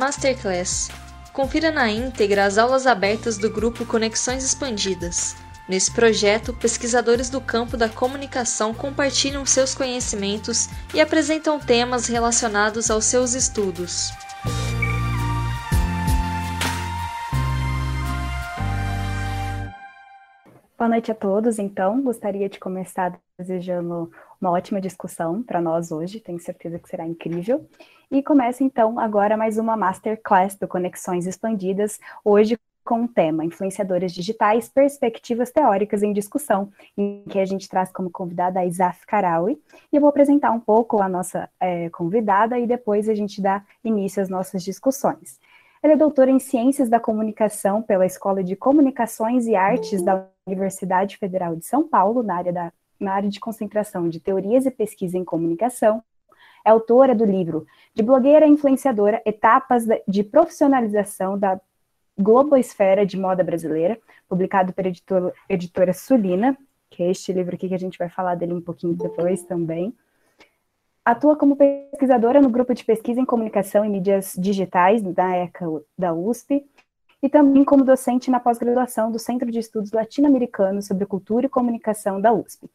Masterclass. Confira na íntegra as aulas abertas do grupo Conexões Expandidas. Nesse projeto, pesquisadores do campo da comunicação compartilham seus conhecimentos e apresentam temas relacionados aos seus estudos. Boa noite a todos. Então, gostaria de começar desejando uma ótima discussão para nós hoje, tenho certeza que será incrível. E começa então agora mais uma Masterclass do Conexões Expandidas, hoje com o tema Influenciadores Digitais, Perspectivas Teóricas em Discussão, em que a gente traz como convidada a Isaf Karawi. E eu vou apresentar um pouco a nossa é, convidada e depois a gente dá início às nossas discussões. Ela é doutora em Ciências da Comunicação pela Escola de Comunicações e Artes da Universidade Federal de São Paulo, na área, da, na área de concentração de Teorias e Pesquisa em Comunicação. É autora do livro De Blogueira Influenciadora, Etapas de Profissionalização da Globosfera de Moda Brasileira, publicado pela editora, editora Sulina, que é este livro aqui que a gente vai falar dele um pouquinho depois também. Atua como pesquisadora no grupo de pesquisa em comunicação e mídias digitais da ECA da USP e também como docente na pós-graduação do Centro de Estudos Latino-Americanos sobre Cultura e Comunicação da USP.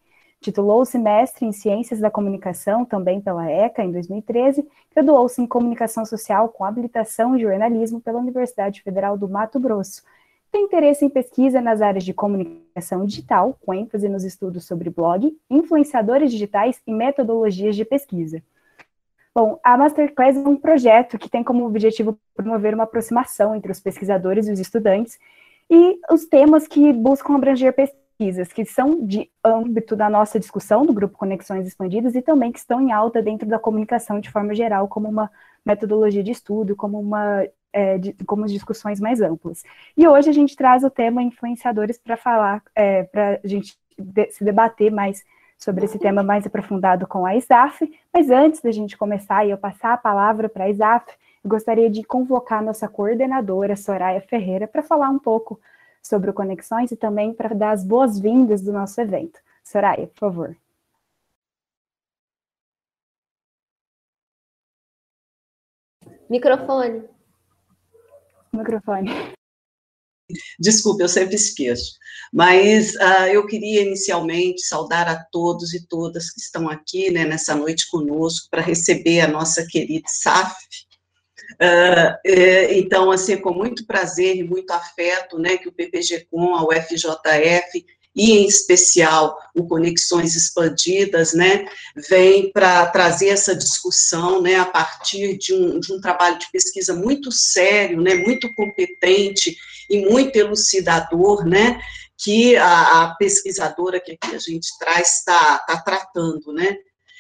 Titulou-se mestre em Ciências da Comunicação, também pela ECA, em 2013, graduou-se em Comunicação Social com habilitação em jornalismo pela Universidade Federal do Mato Grosso tem interesse em pesquisa nas áreas de comunicação digital, com ênfase nos estudos sobre blog, influenciadores digitais e metodologias de pesquisa. Bom, a Masterclass é um projeto que tem como objetivo promover uma aproximação entre os pesquisadores e os estudantes e os temas que buscam abranger pesquisas, que são de âmbito da nossa discussão do grupo Conexões Expandidas e também que estão em alta dentro da comunicação de forma geral, como uma metodologia de estudo, como uma é, de, como discussões mais amplas. E hoje a gente traz o tema influenciadores para falar, é, para a gente de, se debater mais sobre esse tema mais aprofundado com a ISAF, mas antes da gente começar e eu passar a palavra para a ISAF, eu gostaria de convocar nossa coordenadora, Soraya Ferreira, para falar um pouco sobre o Conexões e também para dar as boas-vindas do nosso evento. Soraya, por favor. Microfone microfone. Desculpe, eu sempre esqueço. Mas uh, eu queria inicialmente saudar a todos e todas que estão aqui né, nessa noite conosco para receber a nossa querida SAF. Uh, é, então, assim, com muito prazer e muito afeto, né, que o PPG Com, a UFJF e, em especial, o Conexões Expandidas, né, vem para trazer essa discussão, né, a partir de um, de um trabalho de pesquisa muito sério, né, muito competente e muito elucidador, né, que a, a pesquisadora que aqui a gente traz está tá tratando, né,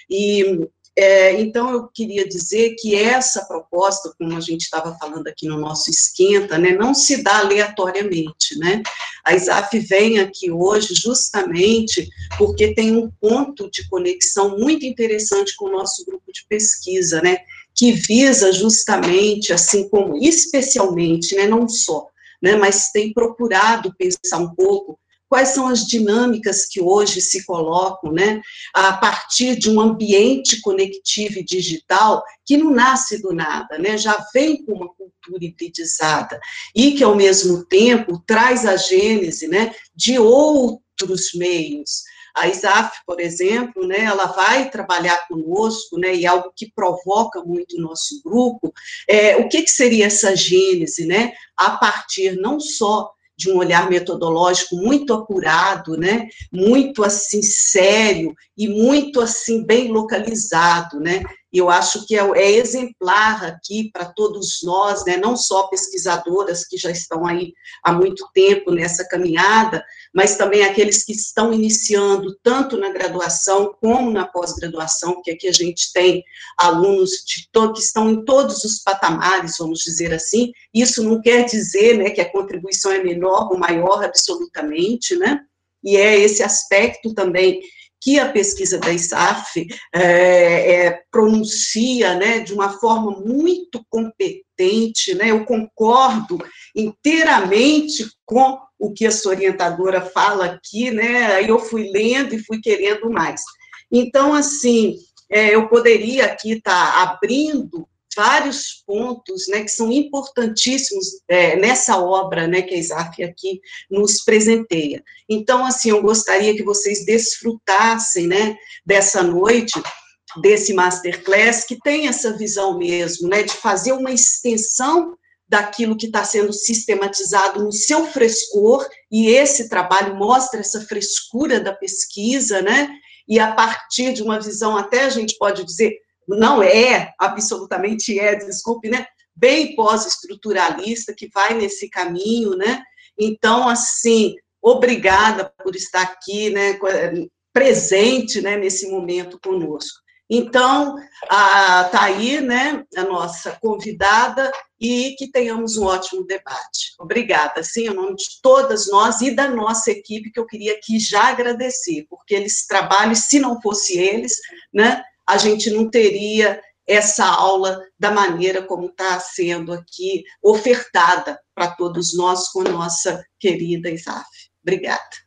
e é, então, eu queria dizer que essa proposta, como a gente estava falando aqui no nosso esquenta, né, não se dá aleatoriamente, né? A ISAF vem aqui hoje justamente porque tem um ponto de conexão muito interessante com o nosso grupo de pesquisa, né? Que visa justamente, assim como, especialmente, né, não só, né, mas tem procurado pensar um pouco quais são as dinâmicas que hoje se colocam, né, a partir de um ambiente conectivo e digital que não nasce do nada, né, já vem com uma cultura hibridizada e que, ao mesmo tempo, traz a gênese, né, de outros meios, a ISAF, por exemplo, né, ela vai trabalhar conosco, né, e algo que provoca muito o nosso grupo, é, o que, que seria essa gênese, né, a partir não só de um olhar metodológico muito apurado, né, muito assim sério e muito assim bem localizado, né, eu acho que é, é exemplar aqui para todos nós, né, não só pesquisadoras que já estão aí há muito tempo nessa caminhada, mas também aqueles que estão iniciando tanto na graduação como na pós-graduação, que aqui a gente tem alunos de que estão em todos os patamares, vamos dizer assim. Isso não quer dizer, né, que a contribuição é menor ou maior absolutamente, né? E é esse aspecto também que a pesquisa da ISAF é, é, pronuncia né, de uma forma muito competente, né, eu concordo inteiramente com o que a sua orientadora fala aqui, né, aí eu fui lendo e fui querendo mais. Então, assim, é, eu poderia aqui estar tá abrindo vários pontos né, que são importantíssimos é, nessa obra né, que a ISAF aqui nos presenteia. Então, assim, eu gostaria que vocês desfrutassem né, dessa noite, desse masterclass, que tem essa visão mesmo, né, de fazer uma extensão daquilo que está sendo sistematizado no seu frescor, e esse trabalho mostra essa frescura da pesquisa, né? E a partir de uma visão, até a gente pode dizer, não é, absolutamente é, desculpe, né? Bem pós-estruturalista, que vai nesse caminho, né? Então, assim, obrigada por estar aqui, né? Presente, né? Nesse momento conosco. Então, está aí, né, a nossa convidada, e que tenhamos um ótimo debate. Obrigada, sim, em nome de todas nós e da nossa equipe, que eu queria aqui já agradecer, porque eles trabalham, se não fosse eles, né, a gente não teria essa aula da maneira como está sendo aqui ofertada para todos nós com nossa querida Isaf. Obrigada.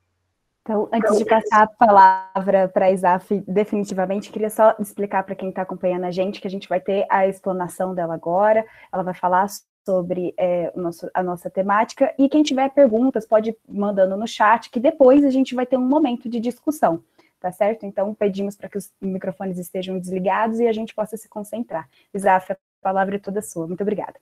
Então, antes de passar a palavra para a Isaf, definitivamente, queria só explicar para quem está acompanhando a gente que a gente vai ter a explanação dela agora, ela vai falar sobre é, nosso, a nossa temática, e quem tiver perguntas pode ir mandando no chat, que depois a gente vai ter um momento de discussão, tá certo? Então, pedimos para que os microfones estejam desligados e a gente possa se concentrar. Isaf, a palavra é toda sua. Muito obrigada.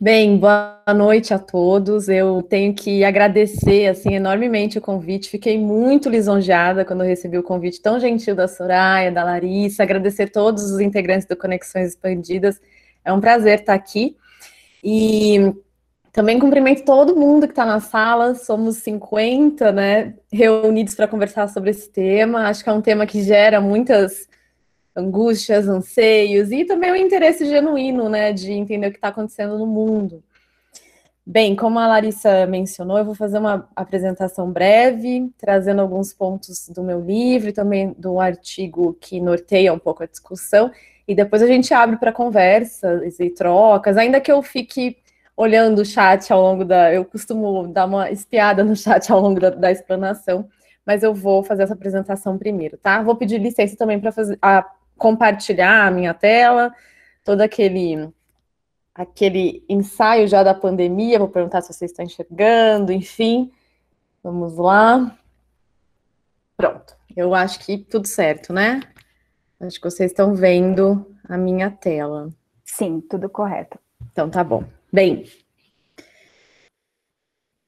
Bem, boa noite a todos. Eu tenho que agradecer assim enormemente o convite. Fiquei muito lisonjeada quando recebi o convite tão gentil da Soraya, da Larissa. Agradecer todos os integrantes do Conexões Expandidas. É um prazer estar aqui. E também cumprimento todo mundo que está na sala. Somos 50, né, reunidos para conversar sobre esse tema. Acho que é um tema que gera muitas angústias, anseios e também o interesse genuíno, né, de entender o que está acontecendo no mundo. Bem, como a Larissa mencionou, eu vou fazer uma apresentação breve, trazendo alguns pontos do meu livro e também do artigo que norteia um pouco a discussão, e depois a gente abre para conversas e trocas, ainda que eu fique olhando o chat ao longo da. Eu costumo dar uma espiada no chat ao longo da, da explanação, mas eu vou fazer essa apresentação primeiro, tá? Vou pedir licença também para compartilhar a minha tela, todo aquele aquele ensaio já da pandemia, vou perguntar se vocês estão enxergando, enfim. Vamos lá. Pronto. Eu acho que tudo certo, né? Acho que vocês estão vendo a minha tela. Sim, tudo correto. Então tá bom. Bem,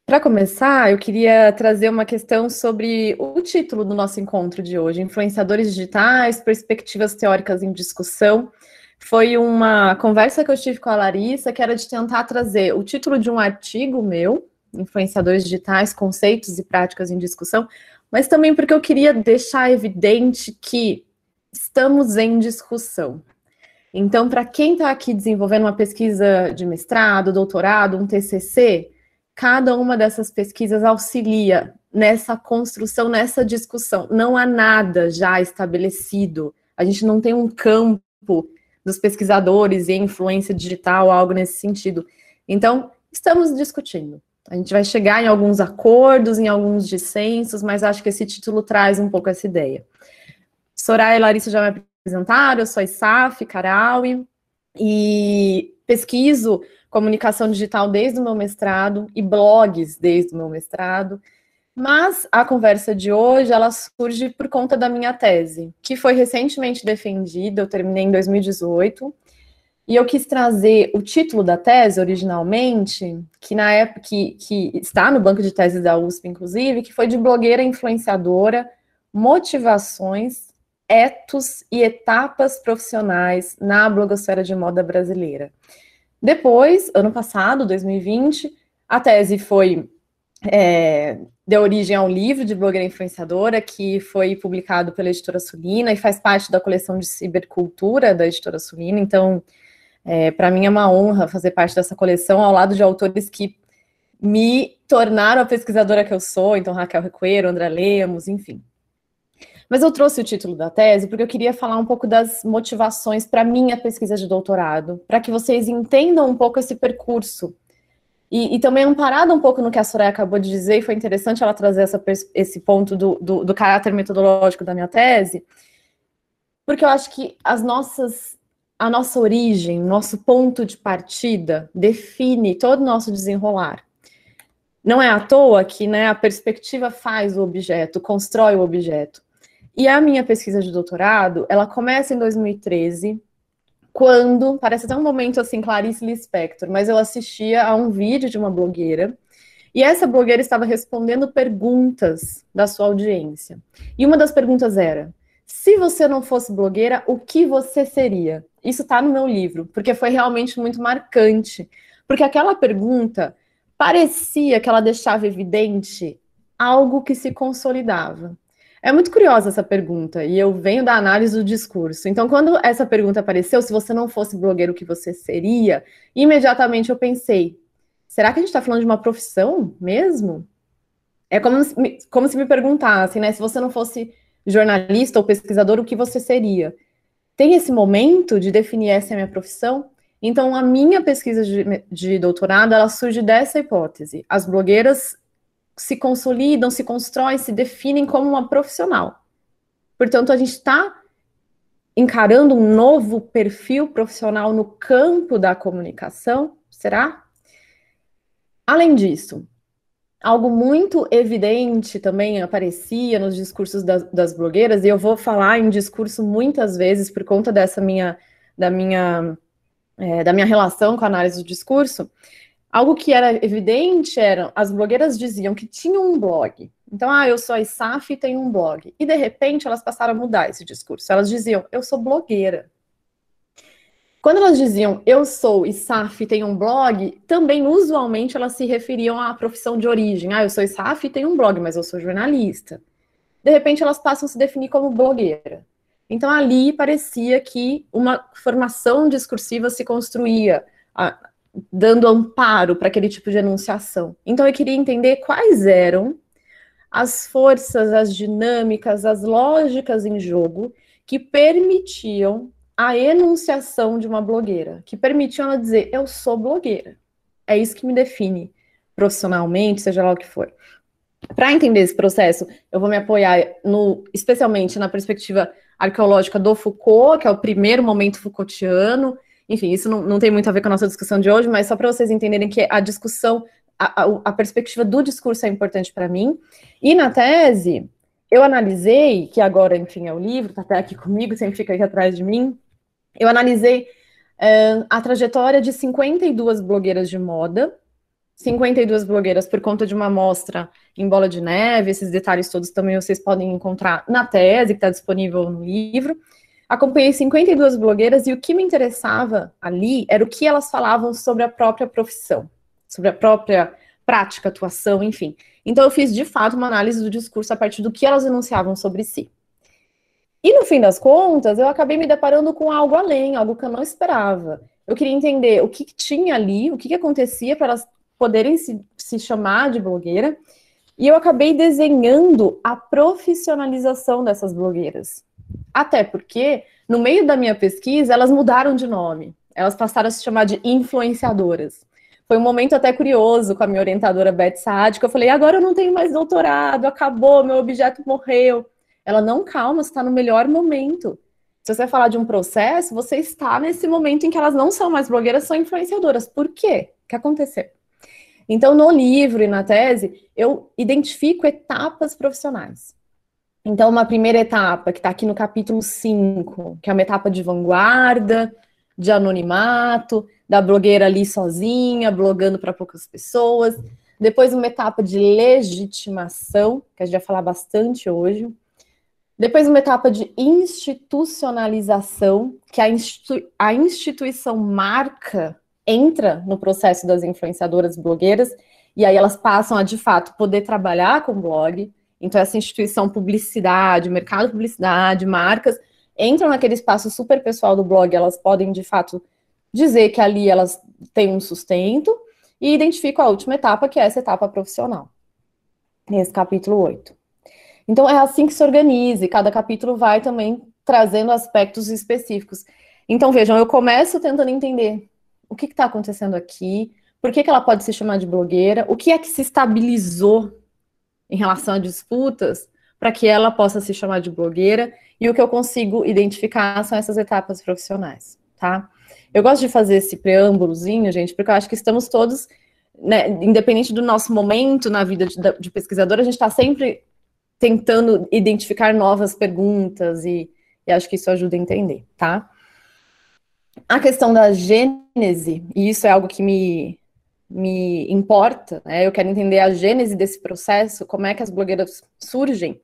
para começar, eu queria trazer uma questão sobre o título do nosso encontro de hoje: Influenciadores Digitais, Perspectivas Teóricas em Discussão. Foi uma conversa que eu tive com a Larissa, que era de tentar trazer o título de um artigo meu, Influenciadores Digitais, Conceitos e Práticas em Discussão, mas também porque eu queria deixar evidente que estamos em discussão. Então, para quem está aqui desenvolvendo uma pesquisa de mestrado, doutorado, um TCC, cada uma dessas pesquisas auxilia nessa construção, nessa discussão. Não há nada já estabelecido. A gente não tem um campo dos pesquisadores e influência digital, algo nesse sentido. Então, estamos discutindo. A gente vai chegar em alguns acordos, em alguns dissensos, mas acho que esse título traz um pouco essa ideia. Soraya e Larissa já me apresentaram, eu sou Isaf Caraui, e pesquiso comunicação digital desde o meu mestrado e blogs desde o meu mestrado. Mas a conversa de hoje, ela surge por conta da minha tese, que foi recentemente defendida, eu terminei em 2018, e eu quis trazer o título da tese originalmente, que na época que, que está no banco de teses da USP, inclusive, que foi de blogueira influenciadora, motivações, etos e etapas profissionais na blogosfera de moda brasileira. Depois, ano passado, 2020, a tese foi é, deu origem a um livro de blogueira influenciadora que foi publicado pela editora Sulina e faz parte da coleção de cibercultura da editora Sulina. Então, é, para mim é uma honra fazer parte dessa coleção ao lado de autores que me tornaram a pesquisadora que eu sou, então Raquel Recueiro, André Lemos, enfim. Mas eu trouxe o título da tese porque eu queria falar um pouco das motivações para minha pesquisa de doutorado, para que vocês entendam um pouco esse percurso. E, e, também amparado um pouco no que a Soraya acabou de dizer, e foi interessante ela trazer essa, esse ponto do, do, do caráter metodológico da minha tese, porque eu acho que as nossas a nossa origem, nosso ponto de partida, define todo o nosso desenrolar. Não é à toa que né, a perspectiva faz o objeto, constrói o objeto. E a minha pesquisa de doutorado, ela começa em 2013, quando, parece até um momento assim, Clarice Lispector, mas eu assistia a um vídeo de uma blogueira, e essa blogueira estava respondendo perguntas da sua audiência. E uma das perguntas era: se você não fosse blogueira, o que você seria? Isso está no meu livro, porque foi realmente muito marcante. Porque aquela pergunta parecia que ela deixava evidente algo que se consolidava. É muito curiosa essa pergunta, e eu venho da análise do discurso. Então, quando essa pergunta apareceu, se você não fosse blogueiro, o que você seria? Imediatamente eu pensei: será que a gente está falando de uma profissão mesmo? É como, como se me perguntassem, né? Se você não fosse jornalista ou pesquisador, o que você seria? Tem esse momento de definir essa é a minha profissão? Então, a minha pesquisa de, de doutorado, ela surge dessa hipótese. As blogueiras se consolidam, se constroem, se definem como uma profissional. Portanto, a gente está encarando um novo perfil profissional no campo da comunicação, será? Além disso, algo muito evidente também aparecia nos discursos das, das, blogueiras, e eu vou falar em discurso muitas vezes por conta dessa minha, da minha, é, da minha relação com a análise do discurso. Algo que era evidente era, as blogueiras diziam que tinham um blog. Então, ah, eu sou a ISAF e tenho um blog. E de repente elas passaram a mudar esse discurso. Elas diziam, eu sou blogueira. Quando elas diziam eu sou ISAF e tenho um blog, também usualmente elas se referiam à profissão de origem. Ah, eu sou ISAF e tenho um blog, mas eu sou jornalista. De repente elas passam a se definir como blogueira. Então ali parecia que uma formação discursiva se construía, dando amparo para aquele tipo de enunciação. Então eu queria entender quais eram as forças, as dinâmicas, as lógicas em jogo que permitiam a enunciação de uma blogueira, que permitiu ela dizer: eu sou blogueira. É isso que me define profissionalmente, seja lá o que for. Para entender esse processo, eu vou me apoiar no, especialmente na perspectiva arqueológica do Foucault, que é o primeiro momento Foucaultiano. Enfim, isso não, não tem muito a ver com a nossa discussão de hoje, mas só para vocês entenderem que a discussão, a, a, a perspectiva do discurso é importante para mim. E na tese, eu analisei, que agora, enfim, é o livro, está até aqui comigo, sempre fica aqui atrás de mim, eu analisei uh, a trajetória de 52 blogueiras de moda, 52 blogueiras por conta de uma amostra em bola de neve, esses detalhes todos também vocês podem encontrar na tese, que está disponível no livro. Acompanhei 52 blogueiras e o que me interessava ali era o que elas falavam sobre a própria profissão, sobre a própria prática, atuação, enfim. Então eu fiz de fato uma análise do discurso a partir do que elas enunciavam sobre si. E no fim das contas, eu acabei me deparando com algo além, algo que eu não esperava. Eu queria entender o que, que tinha ali, o que, que acontecia para elas poderem se, se chamar de blogueira. E eu acabei desenhando a profissionalização dessas blogueiras. Até porque, no meio da minha pesquisa, elas mudaram de nome. Elas passaram a se chamar de influenciadoras. Foi um momento até curioso com a minha orientadora Beth Saad, que eu falei, agora eu não tenho mais doutorado, acabou, meu objeto morreu. Ela, não, calma, está no melhor momento. Se você falar de um processo, você está nesse momento em que elas não são mais blogueiras, são influenciadoras. Por quê? O que aconteceu? Então, no livro e na tese, eu identifico etapas profissionais. Então, uma primeira etapa, que está aqui no capítulo 5, que é uma etapa de vanguarda, de anonimato, da blogueira ali sozinha, blogando para poucas pessoas. Depois, uma etapa de legitimação, que a gente vai falar bastante hoje. Depois, uma etapa de institucionalização, que a, institu a instituição marca entra no processo das influenciadoras blogueiras, e aí elas passam a, de fato, poder trabalhar com blog. Então, essa instituição publicidade, mercado publicidade, marcas, entram naquele espaço super pessoal do blog, elas podem, de fato, dizer que ali elas têm um sustento, e identifico a última etapa, que é essa etapa profissional, nesse capítulo 8. Então é assim que se organiza, e cada capítulo vai também trazendo aspectos específicos. Então vejam, eu começo tentando entender o que está acontecendo aqui, por que, que ela pode se chamar de blogueira, o que é que se estabilizou em relação a disputas para que ela possa se chamar de blogueira, e o que eu consigo identificar são essas etapas profissionais. tá? Eu gosto de fazer esse preâmbulozinho, gente, porque eu acho que estamos todos, né, independente do nosso momento na vida de, de pesquisador, a gente está sempre tentando identificar novas perguntas e, e acho que isso ajuda a entender, tá? A questão da gênese, e isso é algo que me, me importa, né? Eu quero entender a gênese desse processo, como é que as blogueiras surgem.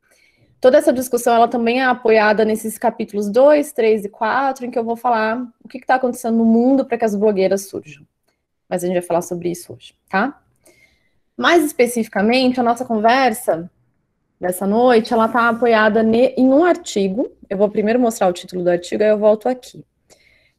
Toda essa discussão, ela também é apoiada nesses capítulos 2, 3 e 4, em que eu vou falar o que está acontecendo no mundo para que as blogueiras surjam. Mas a gente vai falar sobre isso hoje, tá? Mais especificamente, a nossa conversa dessa noite, ela está apoiada em um artigo. Eu vou primeiro mostrar o título do artigo, aí eu volto aqui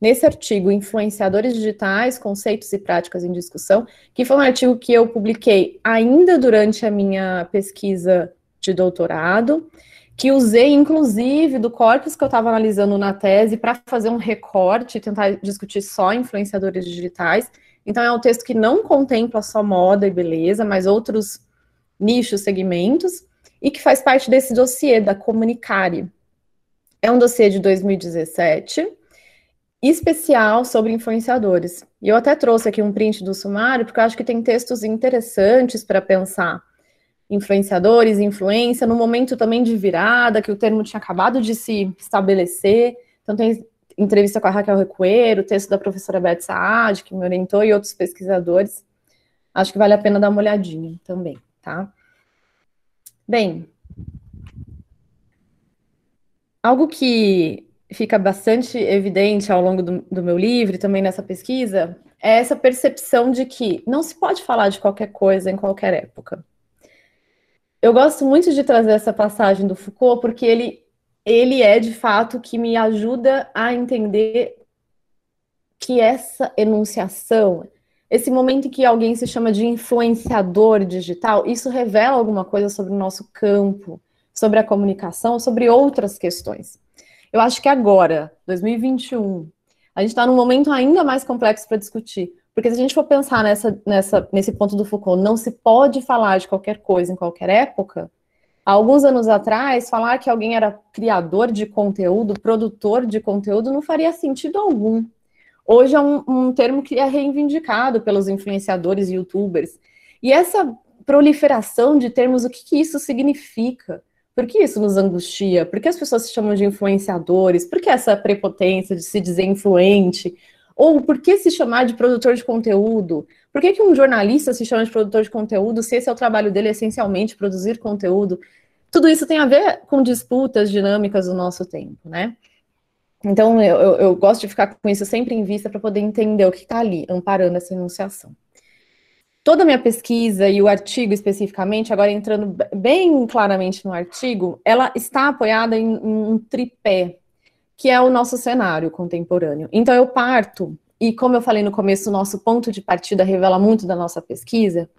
nesse artigo Influenciadores Digitais, Conceitos e Práticas em Discussão, que foi um artigo que eu publiquei ainda durante a minha pesquisa de doutorado, que usei inclusive do corpus que eu estava analisando na tese para fazer um recorte e tentar discutir só influenciadores digitais. Então é um texto que não contempla só moda e beleza, mas outros nichos, segmentos, e que faz parte desse dossiê da Comunicare. É um dossiê de 2017, especial sobre influenciadores. E eu até trouxe aqui um print do sumário, porque eu acho que tem textos interessantes para pensar influenciadores, influência, no momento também de virada, que o termo tinha acabado de se estabelecer. Então tem entrevista com a Raquel Recueiro, texto da professora Beth Saad, que me orientou, e outros pesquisadores. Acho que vale a pena dar uma olhadinha também, tá? Bem, algo que fica bastante evidente ao longo do, do meu livro e também nessa pesquisa é essa percepção de que não se pode falar de qualquer coisa em qualquer época. Eu gosto muito de trazer essa passagem do Foucault porque ele, ele é de fato que me ajuda a entender que essa enunciação, esse momento em que alguém se chama de influenciador digital, isso revela alguma coisa sobre o nosso campo, sobre a comunicação, sobre outras questões. Eu acho que agora, 2021, a gente está num momento ainda mais complexo para discutir. Porque se a gente for pensar nessa, nessa, nesse ponto do Foucault, não se pode falar de qualquer coisa em qualquer época. Alguns anos atrás, falar que alguém era criador de conteúdo, produtor de conteúdo, não faria sentido algum. Hoje é um, um termo que é reivindicado pelos influenciadores e youtubers. E essa proliferação de termos, o que, que isso significa? Por que isso nos angustia? Por que as pessoas se chamam de influenciadores? Por que essa prepotência de se dizer influente? Ou por que se chamar de produtor de conteúdo? Por que, que um jornalista se chama de produtor de conteúdo se esse é o trabalho dele essencialmente produzir conteúdo? Tudo isso tem a ver com disputas dinâmicas do nosso tempo, né? Então, eu, eu gosto de ficar com isso sempre em vista para poder entender o que está ali, amparando essa enunciação toda a minha pesquisa e o artigo especificamente, agora entrando bem claramente no artigo, ela está apoiada em, um tripé, que é o nosso cenário contemporâneo. Então eu parto, e como eu falei no começo, o nosso ponto de partida revela muito da nossa pesquisa,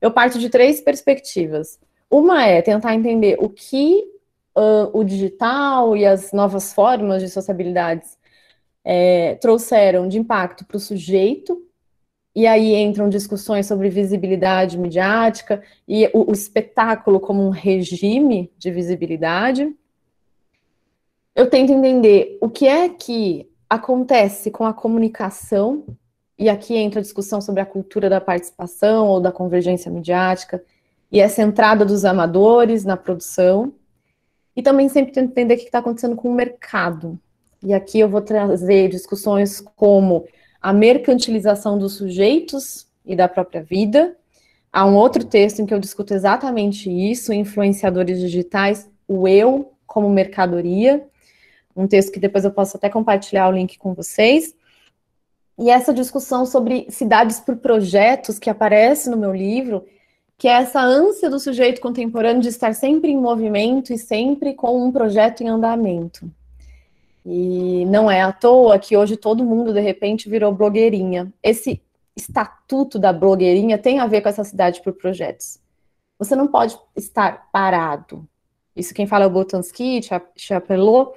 eu parto de três perspectivas. Uma é tentar entender o que uh, o digital e as novas formas de sociabilidades é, trouxeram de impacto para o sujeito e aí entram discussões sobre visibilidade midiática e o, o, espetáculo como um regime de visibilidade. Eu tento entender o que é que acontece com a comunicação, e aqui entra a discussão sobre a cultura da participação ou da convergência midiática, e essa entrada dos amadores na produção. E também sempre tento entender o que está acontecendo com o mercado. E aqui eu vou trazer discussões como a mercantilização dos sujeitos e da própria vida. Há um outro texto em que eu discuto exatamente isso, influenciadores digitais, o eu como mercadoria, um texto que depois eu posso até compartilhar o link com vocês. E essa discussão sobre cidades por projetos que aparece no meu livro, que é essa ânsia do sujeito contemporâneo de estar sempre em movimento e sempre com um projeto em andamento. E não é à toa que hoje todo mundo, de repente, virou blogueirinha. Esse estatuto da blogueirinha tem a ver com essa cidade por projetos. Você não pode estar parado. Isso quem fala é o Botansky, Chapelot.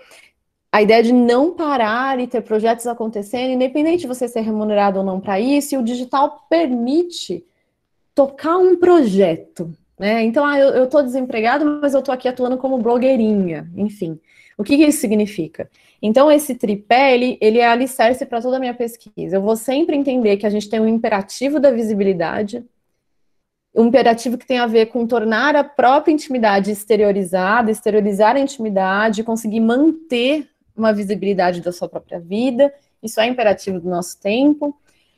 A ideia de não parar e ter projetos acontecendo, independente de você ser remunerado ou não para isso, e o digital permite tocar um projeto. Né? Então, ah, eu estou desempregado, mas eu estou aqui atuando como blogueirinha. Enfim, O que, que isso significa? Então, esse tripé, ele, ele é alicerce para toda a minha pesquisa. Eu vou sempre entender que a gente tem um imperativo da visibilidade, um imperativo que tem a ver com tornar a própria intimidade exteriorizada, exteriorizar a intimidade, conseguir manter uma visibilidade da sua própria vida. Isso é imperativo do nosso tempo.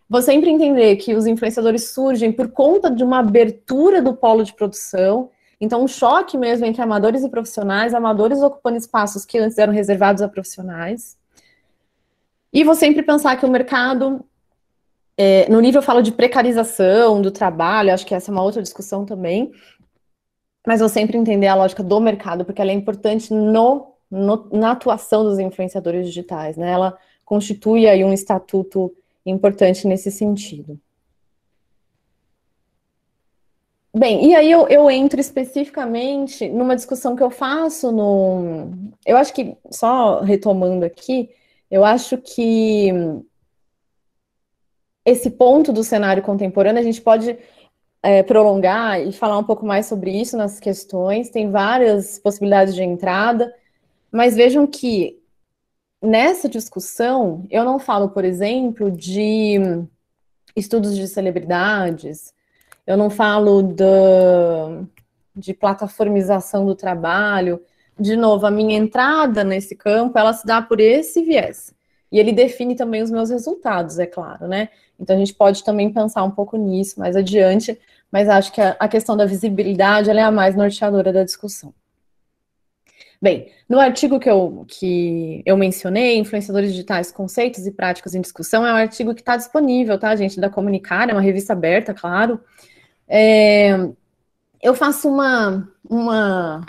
Vou sempre entender que os influenciadores surgem por conta de uma abertura do polo de produção. Então, um choque mesmo entre amadores e profissionais, amadores ocupando espaços que antes eram reservados a profissionais. E vou sempre pensar que o mercado, é, no nível eu falo de precarização do trabalho, acho que essa é uma outra discussão também, mas vou sempre entender a lógica do mercado, porque ela é importante no, no, na atuação dos influenciadores digitais, né? Ela constitui aí um estatuto importante nesse sentido. Bem, e aí eu, eu, entro especificamente numa discussão que eu faço no. Eu acho que, só retomando aqui, eu acho que esse ponto do cenário contemporâneo a gente pode é, prolongar e falar um pouco mais sobre isso nas questões, tem várias possibilidades de entrada, mas vejam que nessa discussão, eu não falo, por exemplo, de estudos de celebridades, eu não falo da, de plataformização do trabalho. De novo, a minha entrada nesse campo, ela se dá por esse viés. E ele define também os meus resultados, é claro, né? Então a gente pode também pensar um pouco nisso mais adiante, mas acho que a, a questão da visibilidade é a mais norteadora da discussão. Bem, no artigo que eu, que eu mencionei, Influenciadores Digitais, Conceitos e Práticas em Discussão, é um artigo que está disponível, tá, gente, da Comunicar, é uma revista aberta, claro. É, eu faço uma, uma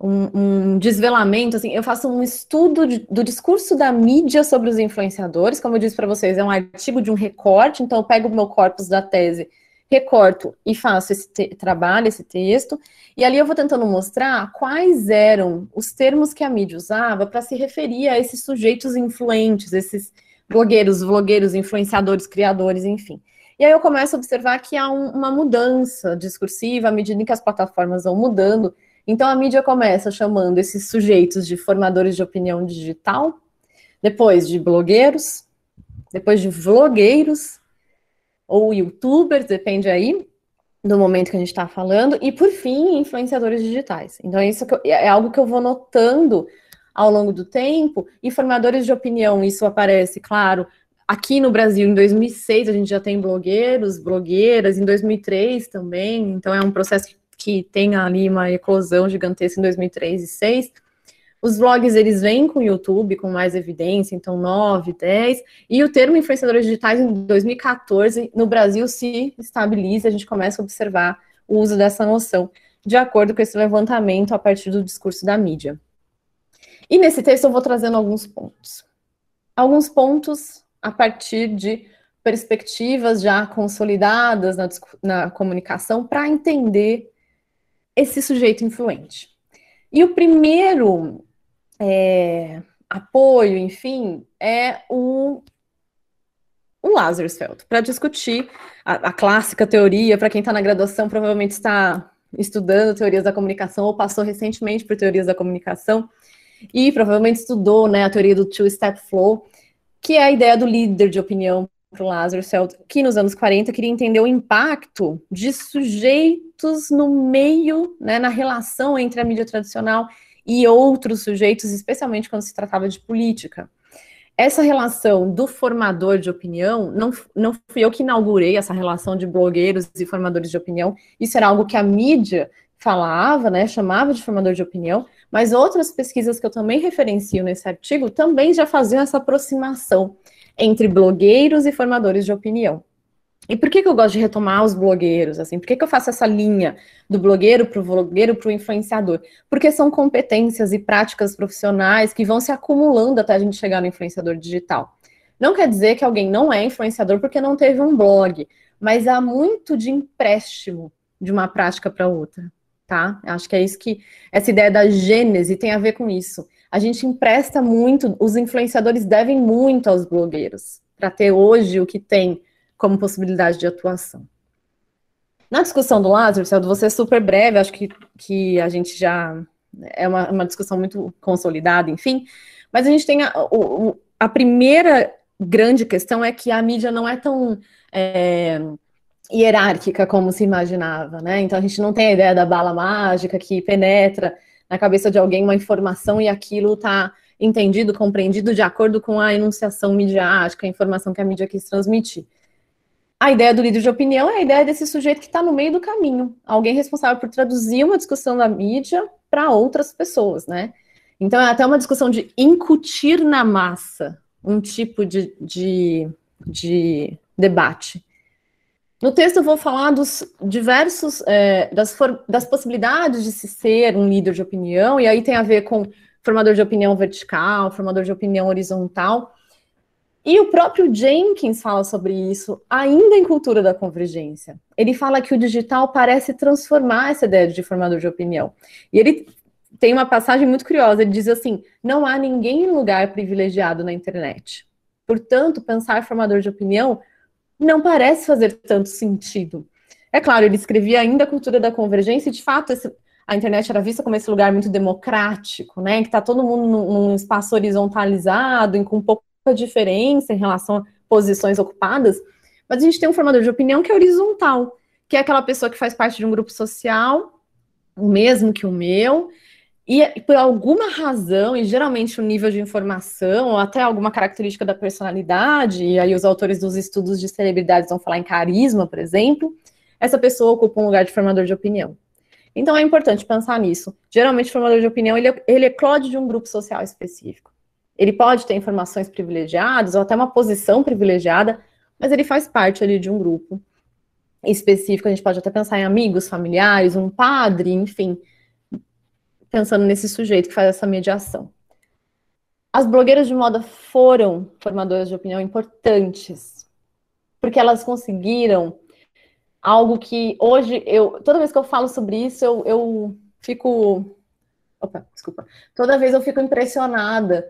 um, um, desvelamento, assim, eu faço um estudo de, do discurso da mídia sobre os influenciadores, como eu disse para vocês, é um artigo de um recorte, então eu pego o meu corpus da tese recorto e faço esse trabalho, esse texto, e ali eu vou tentando mostrar quais eram os termos que a mídia usava para se referir a esses sujeitos influentes, esses blogueiros, vlogueiros, influenciadores, criadores, enfim. E aí eu começo a observar que há um, uma mudança discursiva à medida em que as plataformas vão mudando. Então a mídia começa chamando esses sujeitos de formadores de opinião digital, depois de blogueiros, depois de vlogueiros, ou youtubers, depende aí do momento que a gente está falando, e por fim, influenciadores digitais. Então, isso é algo que eu vou notando ao longo do tempo, e formadores de opinião, isso aparece, claro, aqui no Brasil, em 2006, a gente já tem blogueiros, blogueiras, em 2003 também, então é um processo que, tem ali uma eclosão gigantesca em 2003 e 2006, os vlogs, eles vêm com o YouTube, com mais evidência, então 9, 10, e o termo influenciadores digitais em 2014, no Brasil, se estabiliza, a gente começa a observar o uso dessa noção, de acordo com esse levantamento a partir do discurso da mídia. E nesse texto eu vou trazendo alguns pontos. Alguns pontos a partir de perspectivas já consolidadas na, na comunicação para entender esse sujeito influente. E o primeiro é, apoio, enfim, é o, o Lazarsfeld, para discutir a, a, clássica teoria, para quem está na graduação, provavelmente está estudando teorias da comunicação ou passou recentemente por teorias da comunicação e provavelmente estudou né, a teoria do two-step flow, que é a ideia do líder de opinião para o Lazarsfeld, que nos anos 40 queria entender o impacto de sujeitos no meio, né, na relação entre a mídia tradicional e outros sujeitos, especialmente quando se tratava de política. Essa relação do formador de opinião, não, não fui eu que inaugurei essa relação de blogueiros e formadores de opinião, isso era algo que a mídia falava, né, chamava de formador de opinião, mas outras pesquisas que eu também referencio nesse artigo também já faziam essa aproximação entre blogueiros e formadores de opinião. E por que, que eu gosto de retomar os blogueiros? Assim, por que, que eu faço essa linha do blogueiro para o blogueiro para o influenciador? Porque são competências e práticas profissionais que vão se acumulando até a gente chegar no influenciador digital. Não quer dizer que alguém não é influenciador porque não teve um blog, mas há muito de empréstimo de uma prática para outra, tá? Acho que é isso que essa ideia da gênese tem a ver com isso. A gente empresta muito, os influenciadores devem muito aos blogueiros para ter hoje o que tem como possibilidade de atuação. Na discussão do Lázaro, Celso, você é super breve, acho que, que a gente já é uma, uma discussão muito consolidada, enfim. Mas a gente tem a, a primeira grande questão é que a mídia não é tão é, hierárquica como se imaginava, né? Então a gente não tem a ideia da bala mágica que penetra na cabeça de alguém uma informação e aquilo está entendido, compreendido de acordo com a enunciação midiática, a informação que a mídia quis transmitir. A ideia do líder de opinião é a ideia desse sujeito que está no meio do caminho, alguém responsável por traduzir uma discussão da mídia para outras pessoas, né? Então é até uma discussão de incutir na massa um tipo de, de, de debate. No texto eu vou falar dos diversos, é, das, for, das possibilidades de se ser um líder de opinião, e aí tem a ver com formador de opinião vertical, formador de opinião horizontal. E o próprio Jenkins fala sobre isso, ainda em Cultura da Convergência. Ele fala que o digital parece transformar essa ideia de formador de opinião. E ele tem uma passagem muito curiosa, ele diz assim: não há ninguém em lugar privilegiado na internet. Portanto, pensar formador de opinião não parece fazer tanto sentido. É claro, ele escrevia ainda a cultura da convergência, e de fato esse, a internet era vista como esse lugar muito democrático, né? Que está todo mundo num, num, espaço horizontalizado, em, com pouca diferença em relação a posições ocupadas. Mas a gente tem um formador de opinião que é horizontal, que é aquela pessoa que faz parte de um grupo social, o mesmo que o meu, e por alguma razão, e geralmente o nível de informação, ou até alguma característica da personalidade, e aí os autores dos estudos de celebridades vão falar em carisma, por exemplo, essa pessoa ocupa um lugar de formador de opinião. Então é importante pensar nisso. Geralmente, o formador de opinião, ele, é, ele eclode de um grupo social específico. Ele pode ter informações privilegiadas, ou até uma posição privilegiada, mas ele faz parte ali de um grupo específico. A gente pode até pensar em amigos, familiares, um padre, enfim, pensando nesse sujeito que faz essa mediação. As blogueiras de moda foram formadoras de opinião importantes, porque elas conseguiram algo que hoje eu, toda vez que eu falo sobre isso, eu, eu fico. Opa, desculpa. Toda vez eu fico impressionada.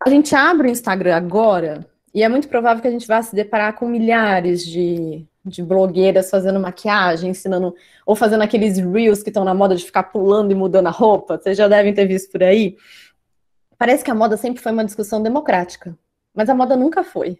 A gente abre o Instagram agora e é muito provável que a gente vá se deparar com milhares de de blogueiras fazendo maquiagem, ensinando, ou fazendo aqueles reels que estão na moda de ficar pulando e mudando a roupa, vocês já devem ter visto por aí. Parece que a moda sempre foi uma discussão democrática, mas a moda nunca foi.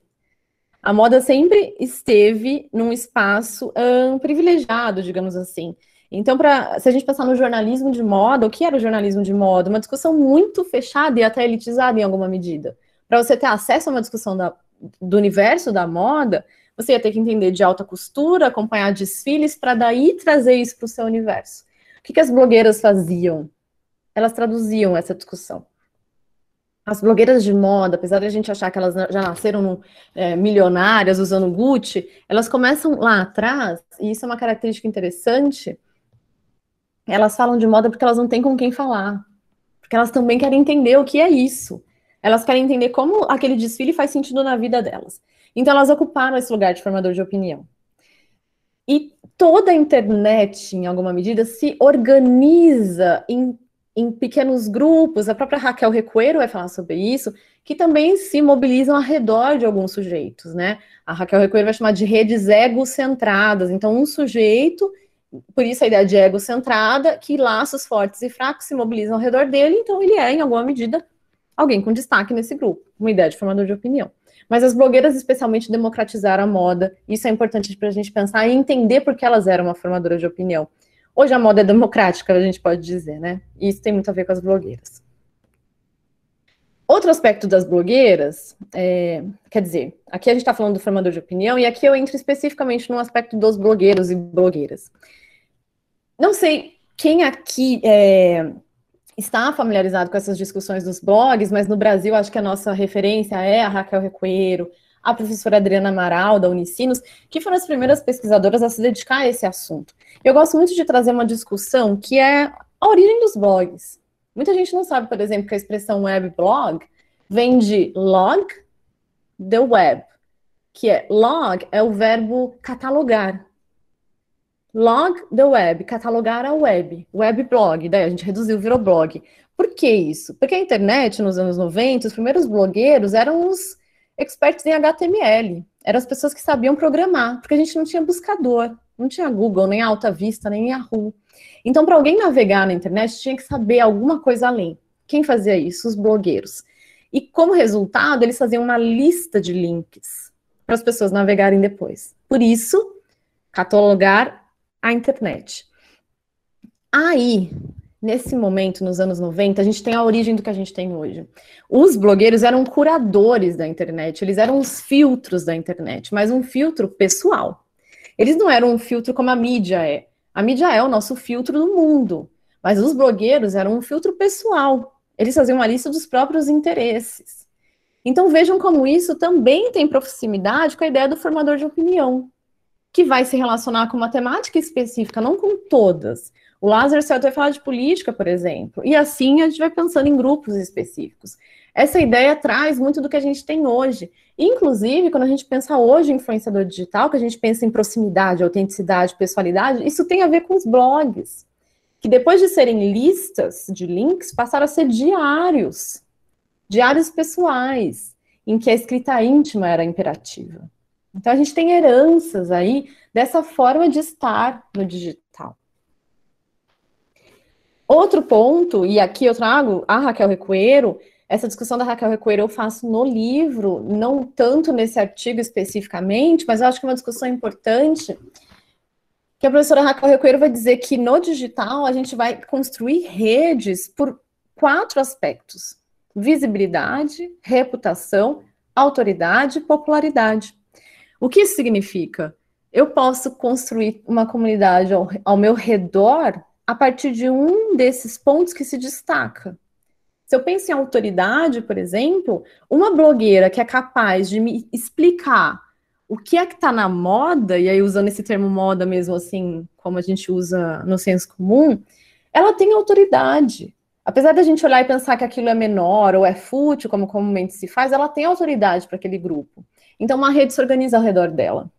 A moda sempre esteve num espaço um, privilegiado, digamos assim. Então, pra, se a gente pensar no jornalismo de moda, o que era o jornalismo de moda? Uma discussão muito fechada e até elitizada em alguma medida. Para você ter acesso a uma discussão da, do universo da moda, você ia ter que entender de alta costura, acompanhar desfiles, para daí trazer isso para o seu universo. O que, que as blogueiras faziam? Elas traduziam essa discussão. As blogueiras de moda, apesar de a gente achar que elas já nasceram no, é, milionárias usando Gucci, elas começam lá atrás, e isso é uma característica interessante. Elas falam de moda porque elas não têm com quem falar. Porque elas também querem entender o que é isso. Elas querem entender como aquele desfile faz sentido na vida delas. Então, elas ocuparam esse lugar de formador de opinião. E toda a internet, em alguma medida, se organiza em, em pequenos grupos. A própria Raquel Recoeiro vai falar sobre isso, que também se mobilizam ao redor de alguns sujeitos, né? A Raquel Recoeiro vai chamar de redes egocentradas. Então, um sujeito, por isso a ideia de egocentrada, que laços fortes e fracos se mobilizam ao redor dele, então ele é, em alguma medida, alguém com destaque nesse grupo, uma ideia de formador de opinião. Mas as blogueiras, especialmente, democratizaram a moda. Isso é importante para a gente pensar e entender por que elas eram uma formadora de opinião. Hoje a moda é democrática, a gente pode dizer, né? E isso tem muito a ver com as blogueiras. Outro aspecto das blogueiras, é, quer dizer, aqui a gente está falando do formador de opinião, e aqui eu entro especificamente no aspecto dos blogueiros e blogueiras. Não sei quem aqui é, está familiarizado com essas discussões dos blogs, mas no Brasil acho que a nossa referência é a Raquel Recoeiro, a professora Adriana Amaral, da Unicinos, que foram as primeiras pesquisadoras a se dedicar a esse assunto. Eu gosto muito de trazer uma discussão que é a origem dos blogs. Muita gente não sabe, por exemplo, que a expressão web blog vem de log the web, que é log é o verbo catalogar. Log the web, catalogar a web, web blog, daí a gente reduziu, virou blog. Por que isso? Porque a internet, nos anos 90, os primeiros blogueiros eram os experts em HTML, eram as pessoas que sabiam programar, porque a gente não tinha buscador. Não tinha Google, nem Alta Vista, nem Yahoo. Então, para alguém navegar na internet, tinha que saber alguma coisa além. Quem fazia isso? Os blogueiros. E como resultado, eles faziam uma lista de links para as pessoas navegarem depois. Por isso, catalogar a internet. Aí, nesse momento, nos anos 90, a gente tem a origem do que a gente tem hoje. Os blogueiros eram curadores da internet, eles eram os filtros da internet, mas um filtro pessoal. Eles não eram um filtro como a mídia é. A mídia é o nosso filtro do mundo, mas os blogueiros eram um filtro pessoal. Eles faziam uma lista dos próprios interesses. Então vejam como isso também tem proximidade com a ideia do formador de opinião, que vai se relacionar com uma temática específica, não com todas. O Lázaro Celto vai falar de política, por exemplo, e assim a gente vai pensando em grupos específicos. Essa ideia traz muito do que a gente tem hoje. Inclusive, quando a gente pensa hoje em influenciador digital, que a gente pensa em proximidade, autenticidade, pessoalidade, isso tem a ver com os blogs que depois de serem listas de links, passaram a ser diários, diários pessoais, em que a escrita íntima era imperativa. Então a gente tem heranças aí dessa forma de estar no digital. Outro ponto, e aqui eu trago a Raquel Recoeiro, essa discussão da Raquel Recoeiro eu faço no livro, não tanto nesse artigo especificamente, mas eu acho que é uma discussão importante, que a professora Raquel Recoeiro vai dizer que no digital a gente vai construir redes por quatro aspectos: visibilidade, reputação, autoridade e popularidade. O que isso significa? Eu posso construir uma comunidade ao, ao meu redor a partir de um desses pontos que se destaca. Se eu penso em autoridade, por exemplo, uma blogueira que é capaz de me explicar o que é que está na moda, e aí usando esse termo moda mesmo assim, como a gente usa no senso comum, ela tem autoridade. Apesar da gente olhar e pensar que aquilo é menor ou é fútil, como comumente se faz, ela tem autoridade para aquele grupo. Então, uma rede se organiza ao redor dela.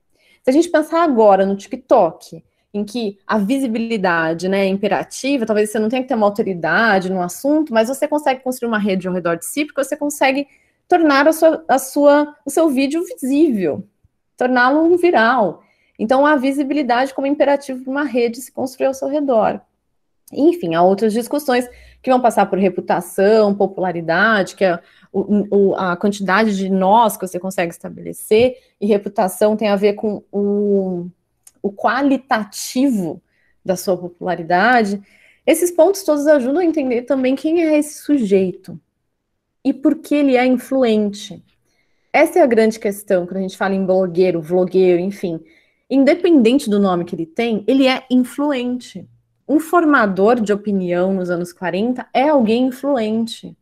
Se a gente pensar agora no TikTok, em que a visibilidade né, é imperativa, talvez você não tenha que ter uma autoridade no assunto, mas você consegue construir uma rede ao redor de si, porque você consegue tornar a sua, a sua, o seu vídeo visível torná-lo um viral. Então, a visibilidade como imperativo para uma rede se construir ao seu redor. Enfim, há outras discussões que vão passar por reputação, popularidade, que é o, o, a quantidade de nós que você consegue estabelecer, e reputação tem a ver com o, o qualitativo da sua popularidade. Esses pontos todos ajudam a entender também quem é esse sujeito e por que ele é influente. Essa é a grande questão quando a gente fala em blogueiro, vlogueiro, enfim. Independente do nome que ele tem, ele é influente. Um formador de opinião nos anos 40 é alguém influente.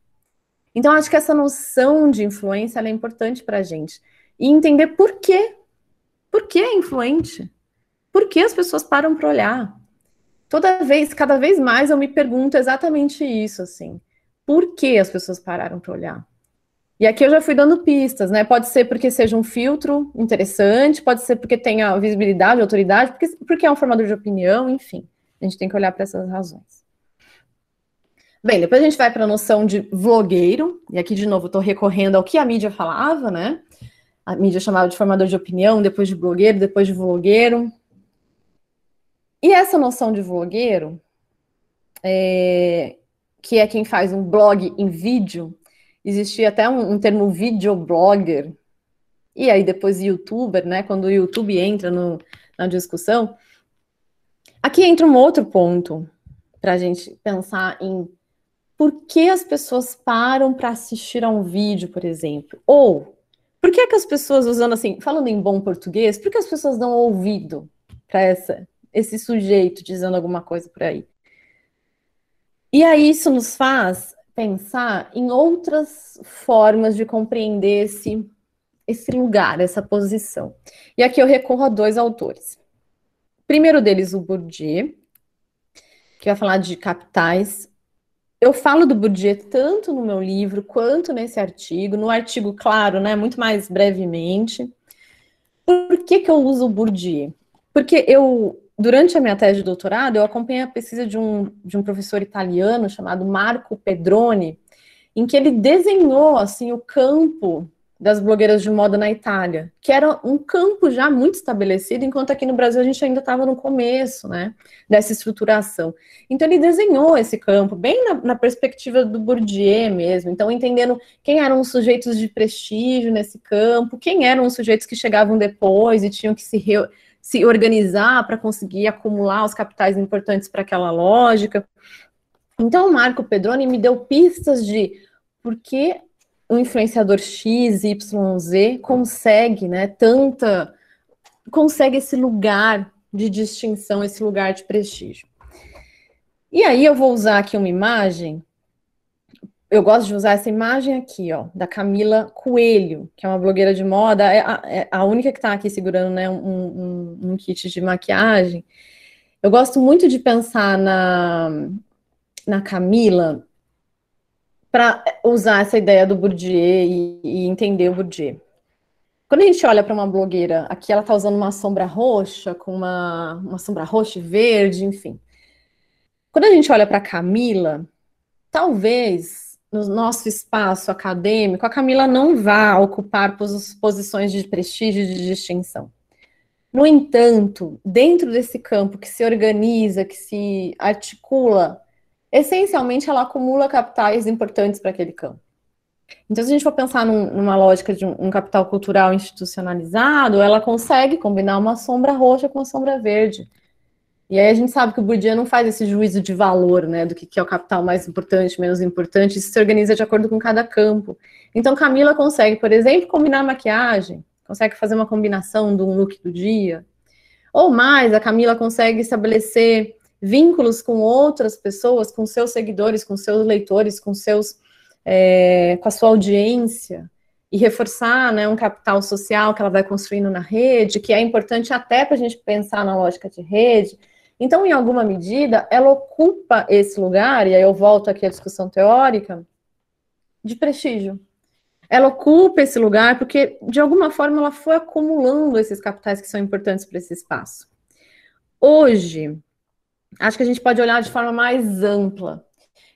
Então, acho que essa noção de influência é importante para a gente. E entender por quê. Por que é influente? Por que as pessoas param para olhar? Toda vez, cada vez mais eu me pergunto exatamente isso, assim. Por que as pessoas pararam para olhar? E aqui eu já fui dando pistas, né? Pode ser porque seja um filtro interessante, pode ser porque tenha visibilidade, autoridade, porque, porque é um formador de opinião, enfim. A gente tem que olhar para essas razões. Bem, depois a gente vai para a noção de vlogueiro, e aqui de novo estou recorrendo ao que a mídia falava, né? A mídia chamava de formador de opinião, depois de blogueiro, depois de vlogueiro. E essa noção de vlogueiro, é, que é quem faz um blog em vídeo, existia até um, um termo videoblogger, e aí depois youtuber, né? Quando o YouTube entra no, na discussão. Aqui entra um outro ponto para a gente pensar em por que as pessoas param para assistir a um vídeo, por exemplo? Ou por que, é que as pessoas usando assim, falando em bom português, por que as pessoas dão ouvido para esse sujeito dizendo alguma coisa por aí? E aí isso nos faz pensar em outras formas de compreender esse, esse lugar, essa posição. E aqui eu recorro a dois autores. Primeiro deles, o Bourdieu, que vai falar de capitais. Eu falo do Bourdieu tanto no meu livro quanto nesse artigo. No artigo, claro, né, muito mais brevemente. Por que, que eu uso o Bourdieu? Porque eu durante a minha tese de doutorado, eu acompanhei a pesquisa de um, de um professor italiano chamado Marco Pedroni, em que ele desenhou assim o campo das blogueiras de moda na Itália, que era um campo já muito estabelecido, enquanto aqui no Brasil a gente ainda estava no começo, né, dessa estruturação. Então ele desenhou esse campo bem na, na, perspectiva do Bourdieu mesmo, então entendendo quem eram os sujeitos de prestígio nesse campo, quem eram os sujeitos que chegavam depois e tinham que se, re, se organizar para conseguir acumular os capitais importantes para aquela lógica. Então o Marco Pedroni me deu pistas de por que o influenciador X, Y, Z consegue, né, tanta, consegue esse lugar de distinção, esse lugar de prestígio. E aí eu vou usar aqui uma imagem, eu gosto de usar essa imagem aqui, ó, da Camila Coelho, que é uma blogueira de moda, é a, é a única que está aqui segurando, né, um, um, um kit de maquiagem. Eu gosto muito de pensar na, na Camila para usar essa ideia do Bourdieu e, e, entender o Bourdieu. Quando a gente olha para uma blogueira, aqui ela está usando uma sombra roxa, com uma, uma sombra roxa e verde, enfim. Quando a gente olha para Camila, talvez no nosso espaço acadêmico, a Camila não vá ocupar pos posições de prestígio e de distinção. No entanto, dentro desse campo que se organiza, que se articula essencialmente ela acumula capitais importantes para aquele campo. Então, se a gente for pensar num, numa lógica de um, um, capital cultural institucionalizado, ela consegue combinar uma sombra roxa com uma sombra verde. E aí a gente sabe que o Bourdieu não faz esse juízo de valor, né, do que, que é o capital mais importante, menos importante, isso se organiza de acordo com cada campo. Então, Camila consegue, por exemplo, combinar maquiagem, consegue fazer uma combinação de um look do dia. Ou mais, a Camila consegue estabelecer vínculos com outras pessoas, com seus seguidores, com seus leitores, com seus é, com a sua audiência e reforçar né, um capital social que ela vai construindo na rede, que é importante até para a gente pensar na lógica de rede. Então, em alguma medida, ela ocupa esse lugar, e aí eu volto aqui à discussão teórica, de prestígio. Ela ocupa esse lugar porque, de alguma forma, ela foi acumulando esses capitais que são importantes para esse espaço. Hoje, acho que a gente pode olhar de forma mais ampla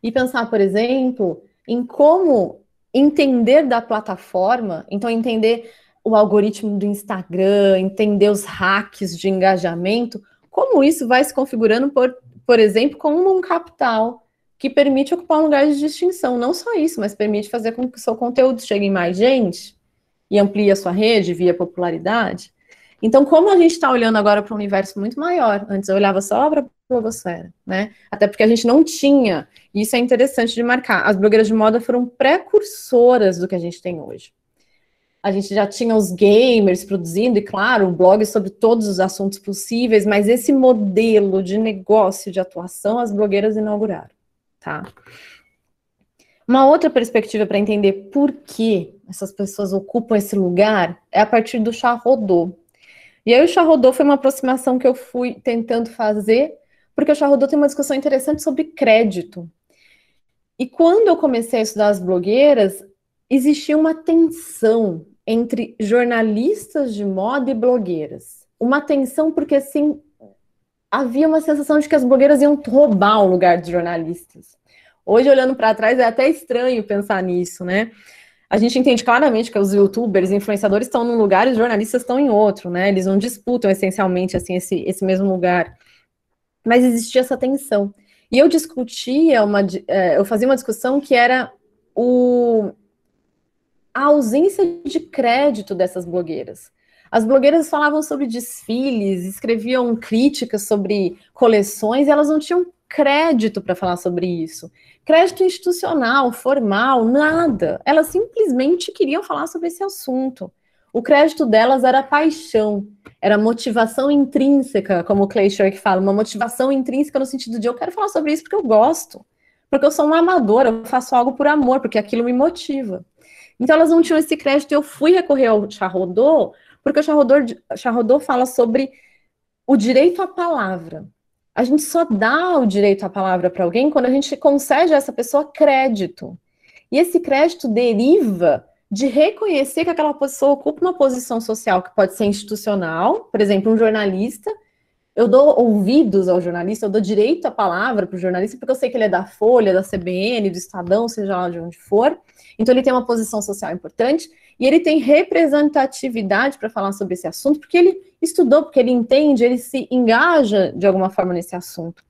e pensar, por exemplo, em como entender da plataforma, então entender o algoritmo do Instagram, entender os hacks de engajamento, como isso vai se configurando, por, por exemplo, como um capital que permite ocupar um lugar de distinção. Não só isso, mas permite fazer com que o seu conteúdo chegue em mais gente e amplie a sua rede via popularidade. Então, como a gente está olhando agora para um universo muito maior, antes eu olhava só para blogosfera, né? Até porque a gente não tinha, e isso é interessante de marcar, as blogueiras de moda foram precursoras do que a gente tem hoje. A gente já tinha os gamers produzindo, e claro, blogs sobre todos os assuntos possíveis, mas esse modelo de negócio, de atuação, as blogueiras inauguraram, tá? Uma outra perspectiva para entender por que essas pessoas ocupam esse lugar é a partir do Charrodot. E aí o Charrodot foi uma aproximação que eu fui tentando fazer, porque o Charrodot tem uma discussão interessante sobre crédito. E quando eu comecei a estudar as blogueiras, existia uma tensão entre jornalistas de moda e blogueiras. Uma tensão porque, assim, havia uma sensação de que as blogueiras iam roubar o lugar de jornalistas. Hoje, olhando para trás, é até estranho pensar nisso, né? a gente entende claramente que os youtubers, influenciadores estão num lugar e os jornalistas estão em outro, né? Eles não disputam essencialmente assim esse, esse mesmo lugar. Mas existia essa tensão. E eu discutia uma, é, eu fazia uma discussão que era o, a ausência de crédito dessas blogueiras. As blogueiras falavam sobre desfiles, escreviam críticas sobre coleções, elas não tinham crédito para falar sobre isso. Crédito institucional, formal, nada. Elas simplesmente queriam falar sobre esse assunto. O crédito delas era paixão, era motivação intrínseca, como o Clay Shirk fala, uma motivação intrínseca no sentido de eu quero falar sobre isso porque eu gosto, porque eu sou uma amadora, eu faço algo por amor, porque aquilo me motiva. Então elas não tinham esse crédito, eu fui recorrer ao Charrodot, porque o Charrodot, fala sobre o direito à palavra a gente só dá o direito à palavra para alguém quando a gente concede a essa pessoa crédito. E esse crédito deriva de reconhecer que aquela pessoa ocupa uma posição social que pode ser institucional, por exemplo, um jornalista. Eu dou ouvidos ao jornalista, eu dou direito à palavra para o jornalista, porque eu sei que ele é da Folha, da CBN, do Estadão, seja lá de onde for. Então, ele tem uma posição social importante. e ele tem representatividade para falar sobre esse assunto, porque ele estudou, porque ele entende, ele se engaja de alguma forma nesse assunto.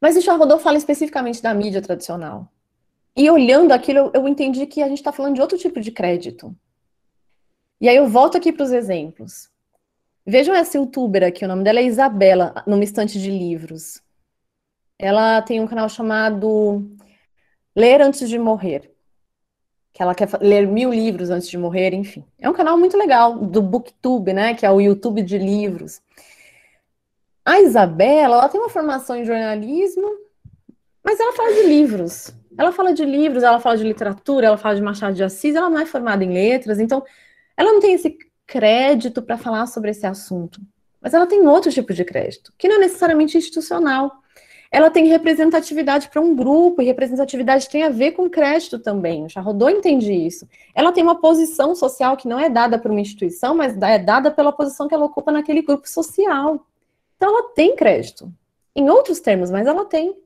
Mas o Charrodot fala especificamente da mídia tradicional. E olhando aquilo, eu, eu entendi que a gente está falando de outro tipo de crédito. E aí eu volto aqui para os exemplos. Vejam essa youtuber aqui, o nome dela é Isabela, numa estante de livros. Ela tem um canal chamado Ler Antes de Morrer. Que ela quer ler mil livros antes de morrer, enfim. É um canal muito legal, do Booktube, né? Que é o YouTube de livros. A Isabela, ela tem uma formação em jornalismo, mas ela fala de livros. Ela fala de livros, ela fala de literatura, ela fala de Machado de Assis, ela não é formada em letras, então ela não tem esse crédito para falar sobre esse assunto. Mas ela tem outro tipo de crédito, que não é necessariamente institucional. Ela tem representatividade para um grupo, e representatividade tem a ver com crédito também. O Charrodot entende isso. Ela tem uma posição social que não é dada por uma instituição, mas é dada pela posição que ela ocupa naquele grupo social. Então ela tem crédito. Em outros termos, mas ela tem.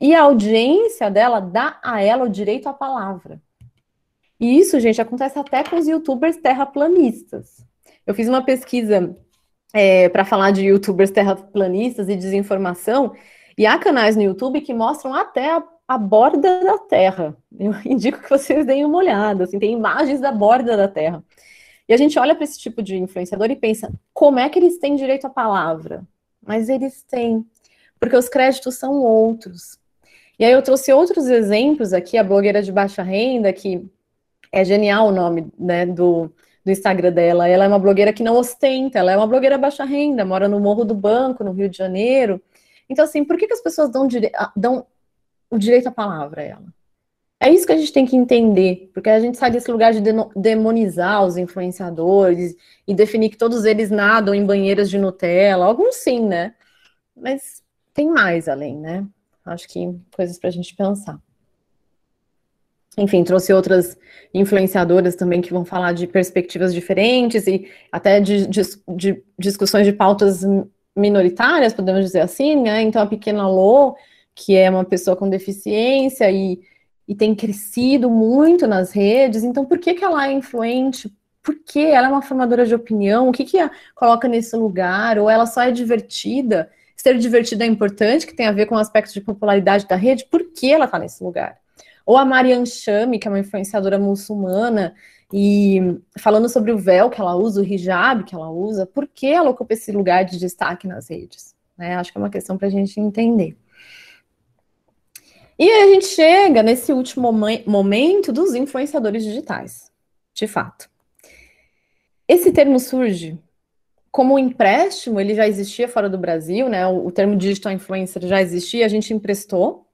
E a audiência dela dá a ela o direito à palavra. E isso, gente, acontece até com os youtubers terraplanistas. Eu fiz uma pesquisa é, para falar de youtubers terraplanistas e desinformação, e há canais no YouTube que mostram até a, a, borda da Terra. Eu indico que vocês deem uma olhada, assim, tem imagens da borda da Terra. E a gente olha para esse tipo de influenciador e pensa, como é que eles têm direito à palavra? Mas eles têm, porque os créditos são outros. E aí eu trouxe outros exemplos aqui, a blogueira de baixa renda, que é genial o nome né, do, do Instagram dela. Ela é uma blogueira que não ostenta, ela é uma blogueira baixa renda, mora no Morro do Banco, no Rio de Janeiro. Então, assim, por que, que as pessoas dão, dão o direito à palavra a ela? É isso que a gente tem que entender, porque a gente sai desse lugar de demonizar os influenciadores e definir que todos eles nadam em banheiras de Nutella, alguns sim, né? Mas tem mais além, né? Acho que coisas para a gente pensar. Enfim, trouxe outras influenciadoras também que vão falar de perspectivas diferentes e até de, de, de discussões de pautas minoritárias, podemos dizer assim, né? Então, a Pequena Lô, que é uma pessoa com deficiência e, e tem crescido muito nas redes, então por que, que ela é influente? Por que ela é uma formadora de opinião? O que, que a coloca nesse lugar? Ou ela só é divertida? Ser divertida é importante, que tem a ver com o aspecto de popularidade da rede, por que ela está nesse lugar? Ou a Marianne Chame, que é uma influenciadora muçulmana, e falando sobre o véu que ela usa, o hijab que ela usa, por que ela ocupa esse lugar de destaque nas redes? Né? Acho que é uma questão para a gente entender. E a gente chega nesse último momento dos influenciadores digitais, de fato. Esse termo surge como um empréstimo, ele já existia fora do Brasil, né? O, termo digital influencer já existia, a gente emprestou,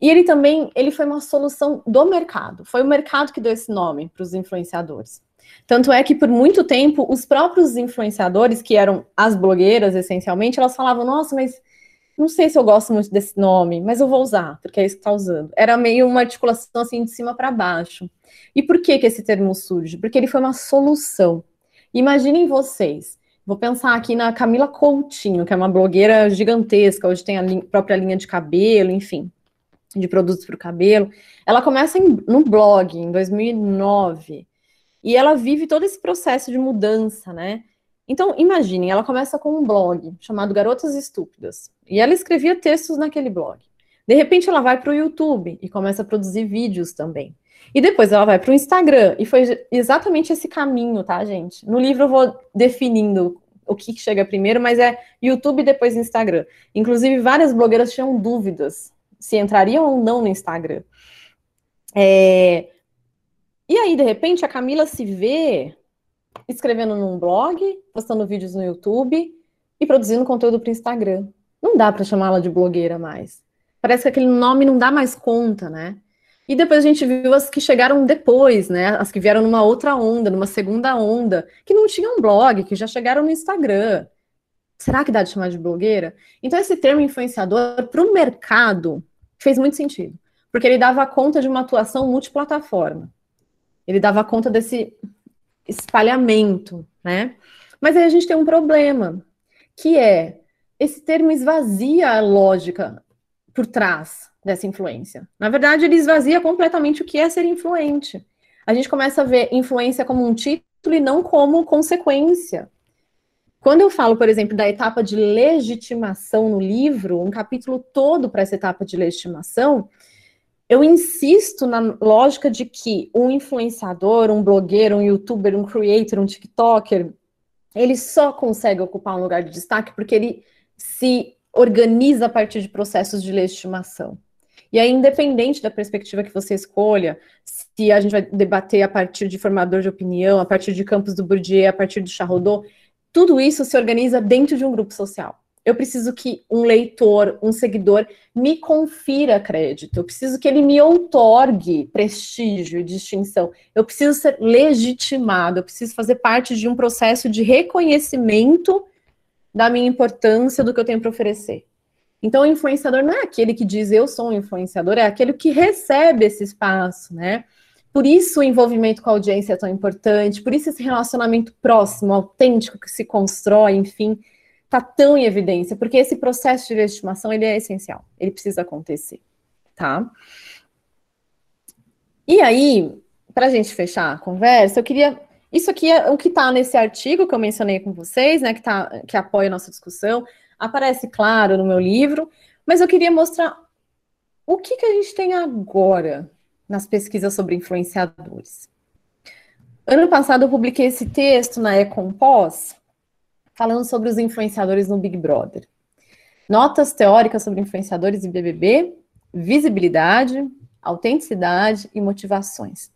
e ele também ele foi uma solução do mercado. Foi o mercado que deu esse nome para os influenciadores. Tanto é que por muito tempo os próprios influenciadores, que eram as blogueiras essencialmente, elas falavam: "Nossa, mas não sei se eu gosto muito desse nome, mas eu vou usar, porque é isso que está usando". Era meio uma articulação assim de cima para baixo. E por que que esse termo surge? Porque ele foi uma solução. Imaginem vocês, Vou pensar aqui na Camila Coutinho, que é uma blogueira gigantesca, hoje tem a própria linha de cabelo, enfim de produtos para o cabelo. Ela começa em, no blog em 2009 e ela vive todo esse processo de mudança, né? Então, imaginem, ela começa com um blog chamado Garotas Estúpidas e ela escrevia textos naquele blog. De repente, ela vai para o YouTube e começa a produzir vídeos também. E depois ela vai para o Instagram e foi exatamente esse caminho, tá, gente? No livro eu vou definindo o que chega primeiro, mas é YouTube depois Instagram. Inclusive, várias blogueiras tinham dúvidas se entrariam ou não no Instagram. É... E aí, de repente, a Camila se vê escrevendo num blog, postando vídeos no YouTube e produzindo conteúdo para o Instagram. Não dá para chamá-la de blogueira mais. Parece que aquele nome não dá mais conta, né? E depois a gente viu as que chegaram depois, né? As que vieram numa outra onda, numa segunda onda, que não tinham blog, que já chegaram no Instagram. Será que dá de chamar de blogueira? Então, esse termo influenciador para o mercado fez muito sentido, porque ele dava conta de uma atuação multiplataforma. Ele dava conta desse espalhamento, né? Mas aí a gente tem um problema, que é esse termo esvazia a lógica por trás dessa influência. Na verdade, ele esvazia completamente o que é ser influente. a gente começa a ver influência como um título e não como consequência. Quando eu falo, por exemplo, da etapa de legitimação no livro, um capítulo todo para essa etapa de legitimação, eu insisto na lógica de que um influenciador, um blogueiro, um youtuber, um creator, um TikToker, ele só consegue ocupar um lugar de destaque porque ele se organiza a partir de processos de legitimação. E aí, independente da perspectiva que você escolha, se a gente vai debater a partir de formador de opinião, a partir de campos do Bourdieu, a partir do Charrodot, tudo isso se organiza dentro de um grupo social. Eu preciso que um leitor, um seguidor, me confira crédito. Eu preciso que ele me outorgue prestígio e distinção. Eu preciso ser legitimado. Eu preciso fazer parte de um processo de reconhecimento da minha importância, do que eu tenho para oferecer. Então, o influenciador não é aquele que diz eu sou um influenciador, é aquele que recebe esse espaço, né? Por isso o envolvimento com a audiência é tão importante, por isso esse relacionamento próximo, autêntico que se constrói, enfim, está tão em evidência, porque esse processo de legitimação ele é essencial, ele precisa acontecer, tá? E aí, para a gente fechar a conversa, eu queria isso aqui é o que está nesse artigo que eu mencionei com vocês, né, que, tá, que apoia a nossa discussão. Aparece claro no meu livro, mas eu queria mostrar o que, que a gente tem agora nas pesquisas sobre influenciadores. Ano passado eu publiquei esse texto na Ecompós, falando sobre os influenciadores no Big Brother. Notas teóricas sobre influenciadores e BBB, visibilidade, autenticidade e motivações.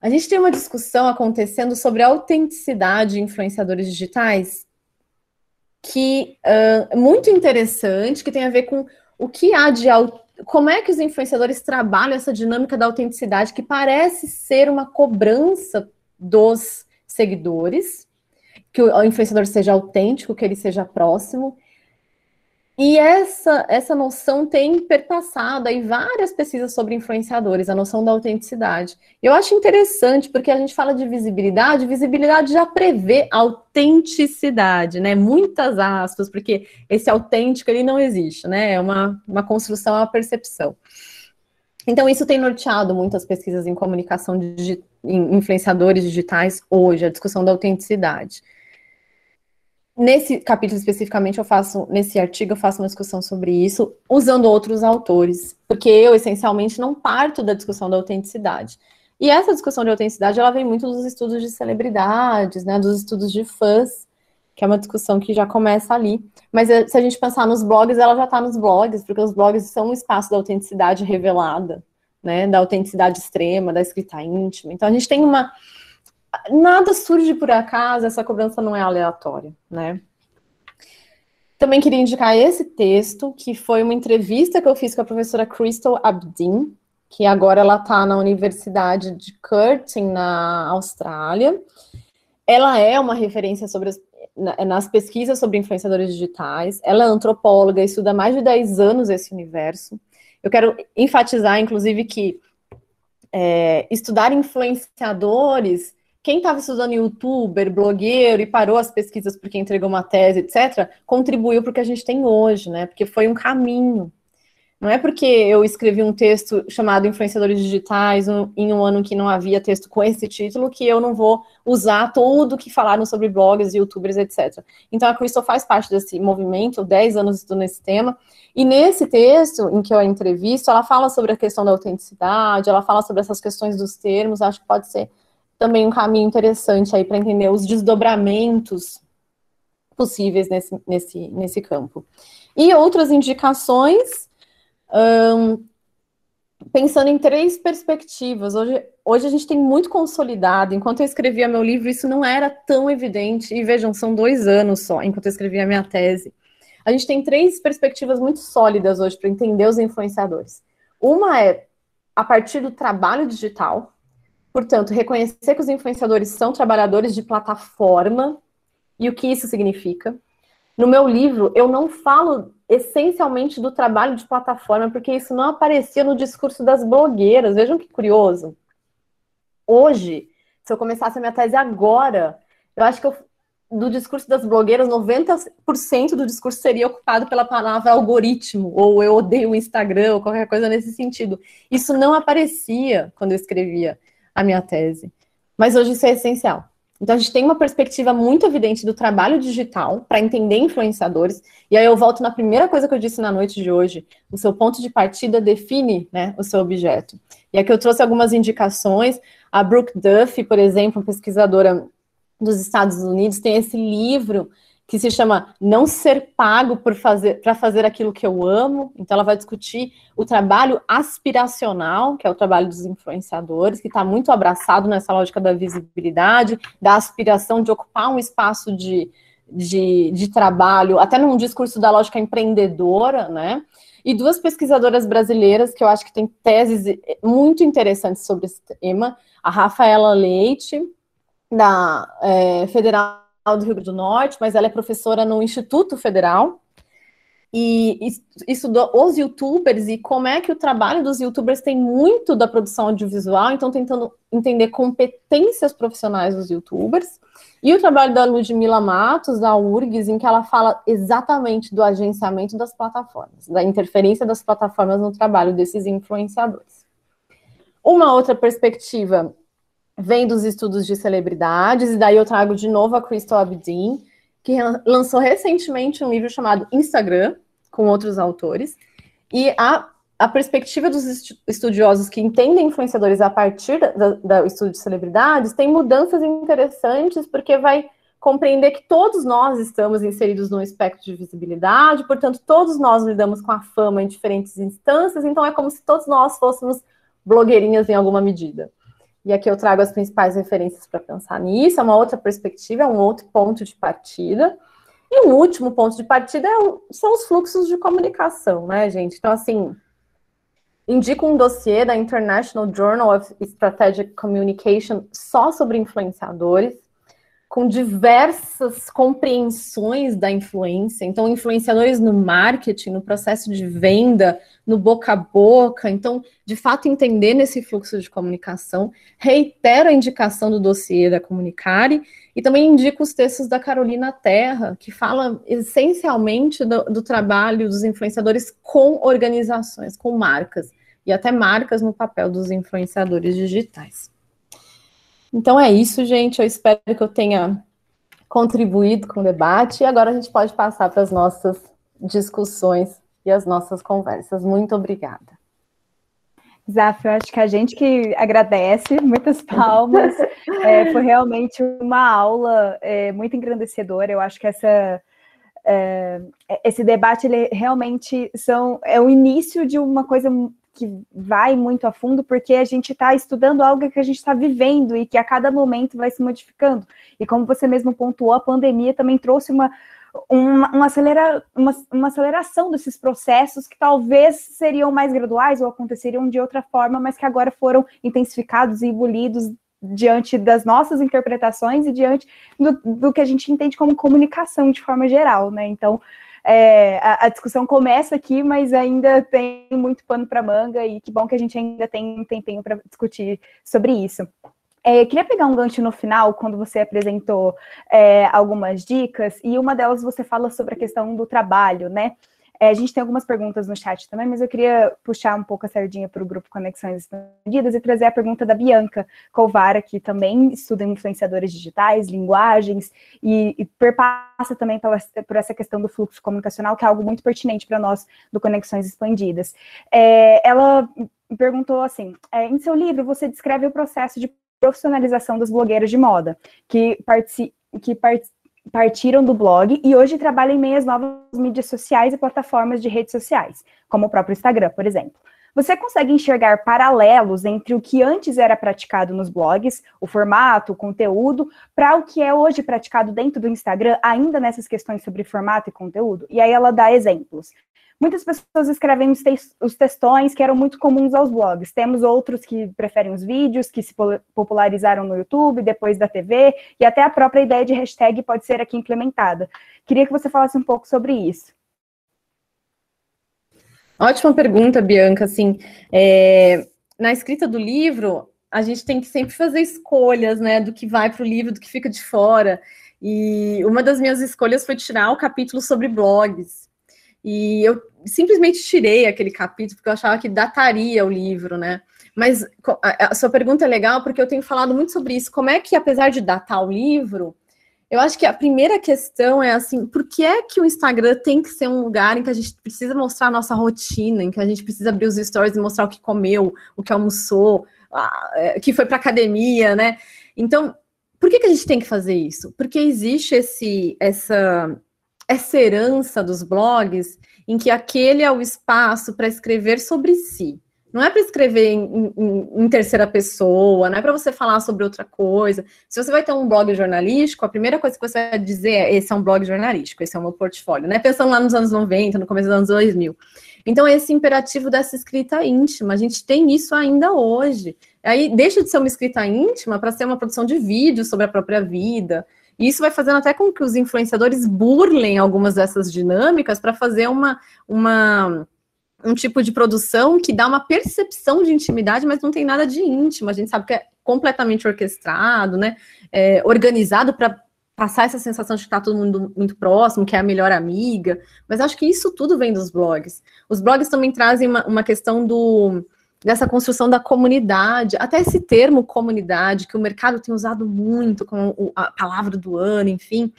A gente tem uma discussão acontecendo sobre a autenticidade de influenciadores digitais que é uh, muito interessante, que tem a ver com o que há de como é que os influenciadores trabalham essa dinâmica da autenticidade que parece ser uma cobrança dos seguidores, que o influenciador seja autêntico, que ele seja próximo, e essa, essa noção tem perpassado aí várias pesquisas sobre influenciadores, a noção da autenticidade. Eu acho interessante, porque a gente fala de visibilidade, visibilidade já prevê autenticidade, né? Muitas aspas, porque esse autêntico ele não existe, né? É uma, uma construção, é uma percepção. Então, isso tem norteado muitas pesquisas em comunicação de em influenciadores digitais hoje, a discussão da autenticidade. Nesse capítulo especificamente, eu faço, nesse artigo, eu faço uma discussão sobre isso, usando outros autores, porque eu, essencialmente, não parto da discussão da autenticidade. E essa discussão de autenticidade, ela vem muito dos estudos de celebridades, né, dos estudos de fãs, que é uma discussão que já começa ali. Mas eh, se a gente pensar nos blogs, ela já está nos blogs, porque os blogs são um espaço da autenticidade revelada, né, da autenticidade extrema, da escrita íntima. Então, a gente tem uma nada surge por acaso, essa cobrança não é aleatória, né? Também queria indicar esse texto, que foi uma entrevista que eu fiz com a professora Crystal Abdin, que agora ela está na Universidade de Curtin, na Austrália. Ela é uma referência sobre as, nas pesquisas sobre influenciadores digitais. Ela é antropóloga, estuda há mais de 10 anos esse universo. Eu quero enfatizar, inclusive, que é, estudar influenciadores quem estava estudando youtuber, blogueiro e parou as pesquisas porque entregou uma tese, etc., contribuiu para o que a gente tem hoje, né? Porque foi um caminho. Não é porque eu escrevi um texto chamado Influenciadores Digitais um, em um ano que não havia texto com esse título que eu não vou usar tudo que falaram sobre blogs, youtubers, etc. Então a Crystal faz parte desse movimento, 10 anos estudando esse tema, e nesse texto em que eu a entrevisto, ela fala sobre a questão da autenticidade, ela fala sobre essas questões dos termos, acho que pode ser também um caminho interessante aí para entender os desdobramentos possíveis nesse, nesse, nesse campo. E outras indicações, um, pensando em três perspectivas. Hoje, hoje a gente tem muito consolidado. Enquanto eu escrevia meu livro, isso não era tão evidente. E vejam, são dois anos só, enquanto eu escrevia a minha tese. A gente tem três perspectivas muito sólidas hoje para entender os influenciadores. Uma é a partir do trabalho digital, Portanto, reconhecer que os influenciadores são trabalhadores de plataforma e o que isso significa. No meu livro, eu não falo essencialmente do trabalho de plataforma, porque isso não aparecia no discurso das blogueiras. Vejam que curioso. Hoje, se eu começasse a minha tese agora, eu acho que eu, do discurso das blogueiras, 90% do discurso seria ocupado pela palavra algoritmo, ou eu odeio o Instagram, ou qualquer coisa nesse sentido. Isso não aparecia quando eu escrevia a minha tese. Mas hoje isso é essencial. Então, a gente tem uma perspectiva muito evidente do trabalho digital para entender influenciadores. E aí eu volto na primeira coisa que eu disse na noite de hoje: o seu ponto de partida define né, o seu objeto. E aqui eu trouxe algumas indicações. A Brooke Duffy, por exemplo, pesquisadora dos Estados Unidos, tem esse livro que se chama Não Ser Pago para fazer, fazer aquilo que eu amo. Então, ela vai discutir o trabalho aspiracional, que é o trabalho dos influenciadores, que está muito abraçado nessa lógica da visibilidade, da aspiração de ocupar um espaço de, de, de trabalho, até num discurso da lógica empreendedora, né? E duas pesquisadoras brasileiras que eu acho que têm teses muito interessantes sobre esse tema, a Rafaela Leite, da é, Federal do Rio Grande do Norte, mas ela é professora no Instituto Federal e estudou os youtubers e como é que o trabalho dos youtubers tem muito da produção audiovisual, então tentando entender competências profissionais dos youtubers. E o trabalho da Ludmila Matos, da URGS, em que ela fala exatamente do agenciamento das plataformas, da interferência das plataformas no trabalho desses influenciadores. Uma outra perspectiva vem dos estudos de celebridades, e daí eu trago de novo a Crystal Abdin, que lançou recentemente um livro chamado Instagram, com outros autores, e a, a perspectiva dos estudiosos que entendem influenciadores a partir do estudo de celebridades tem mudanças interessantes, porque vai compreender que todos nós estamos inseridos num espectro de visibilidade, portanto, todos nós lidamos com a fama em diferentes instâncias, então é como se todos nós fôssemos blogueirinhas em alguma medida. E aqui eu trago as principais referências para pensar nisso, é uma outra perspectiva, é um outro ponto de partida. E um último ponto de partida é o, são os fluxos de comunicação, né, gente? Então, assim, indico um dossiê da International Journal of Strategic Communication só sobre influenciadores com diversas compreensões da influência. Então, influenciadores no marketing, no processo de venda, no boca a boca. Então, de fato, entender nesse fluxo de comunicação. Reitero a indicação do dossiê da Comunicare e também indico os textos da Carolina Terra, que fala essencialmente do, do trabalho dos influenciadores com organizações, com marcas, e até marcas no papel dos influenciadores digitais. Então é isso, gente. Eu espero que eu tenha contribuído com o debate e agora a gente pode passar para as nossas discussões e as nossas conversas. Muito obrigada. Zaf, eu acho que a gente que agradece, muitas palmas. É, foi realmente uma aula é, muito engrandecedora. Eu acho que essa, é, esse debate ele realmente são, é o início de uma coisa que vai muito a fundo, porque a gente está estudando algo que a gente está vivendo e que a cada momento vai se modificando. E como você mesmo pontuou, a pandemia também trouxe uma, uma, uma, acelera, uma, uma aceleração desses processos que talvez seriam mais graduais ou aconteceriam de outra forma, mas que agora foram intensificados e engolidos diante das nossas interpretações e diante do, do que a gente entende como comunicação de forma geral, né? Então, é, a, a, discussão começa aqui, mas ainda tem muito pano para manga e que bom que a gente ainda tem um tempinho para discutir sobre isso. É, queria pegar um gancho no final, quando você apresentou é, algumas dicas, e uma delas você fala sobre a questão do trabalho, né? É, a gente tem algumas perguntas no chat também, mas eu queria puxar um pouco a sardinha para o grupo Conexões Expandidas e trazer a pergunta da Bianca Colvara, que também estuda influenciadores digitais, linguagens, e, e perpassa também pela, por essa questão do fluxo comunicacional, que é algo muito pertinente para nós do Conexões Expandidas. É, ela perguntou assim: é, em seu livro, você descreve o processo de profissionalização dos blogueiros de moda, que, partici que partiram do blog e hoje trabalham em meias novas mídias sociais e plataformas de redes sociais, como o próprio Instagram, por exemplo. Você consegue enxergar paralelos entre o que antes era praticado nos blogs, o formato, o conteúdo, para o que é hoje praticado dentro do Instagram, ainda nessas questões sobre formato e conteúdo? E aí ela dá exemplos. Muitas pessoas escrevem os, te os textões que eram muito comuns aos blogs. Temos outros que preferem os vídeos, que se popularizaram no YouTube, depois da TV, e até a própria ideia de hashtag pode ser aqui implementada. Queria que você falasse um pouco sobre isso. Ótima pergunta, Bianca. Assim, é, na escrita do livro, a gente tem que sempre fazer escolhas, né, do que vai para o livro, do que fica de fora. E uma das minhas escolhas foi tirar o capítulo sobre blogs. E eu simplesmente tirei aquele capítulo porque eu achava que dataria o livro, né? Mas a sua pergunta é legal porque eu tenho falado muito sobre isso. Como é que, apesar de datar o livro, eu acho que a primeira questão é assim, por que é que o Instagram tem que ser um lugar em que a gente precisa mostrar a nossa rotina, em que a gente precisa abrir os stories e mostrar o que comeu, o que almoçou, é, que foi para academia, né? Então, por que, que a gente tem que fazer isso? Porque existe esse, essa, essa herança dos blogs em que aquele é o espaço para escrever sobre si. Não é para escrever em, em, em, terceira pessoa, não é para você falar sobre outra coisa. Se você vai ter um blog jornalístico, a primeira coisa que você vai dizer é: esse é um blog jornalístico, esse é o meu portfólio, né? Pensando lá nos anos 90, no começo dos anos 2000. Então, esse imperativo dessa escrita íntima, a gente tem isso ainda hoje. Aí deixa de ser uma escrita íntima para ser uma produção de vídeo sobre a própria vida. E isso vai fazendo até com que os influenciadores burlem algumas dessas dinâmicas para fazer uma, uma um tipo de produção que dá uma percepção de intimidade, mas não tem nada de íntimo. A gente sabe que é completamente orquestrado, né? É, organizado para passar essa sensação de que está todo mundo muito próximo, que é a melhor amiga. Mas acho que isso tudo vem dos blogs. Os blogs também trazem uma, uma questão do dessa construção da comunidade, até esse termo comunidade, que o mercado tem usado muito como a palavra do ano, enfim.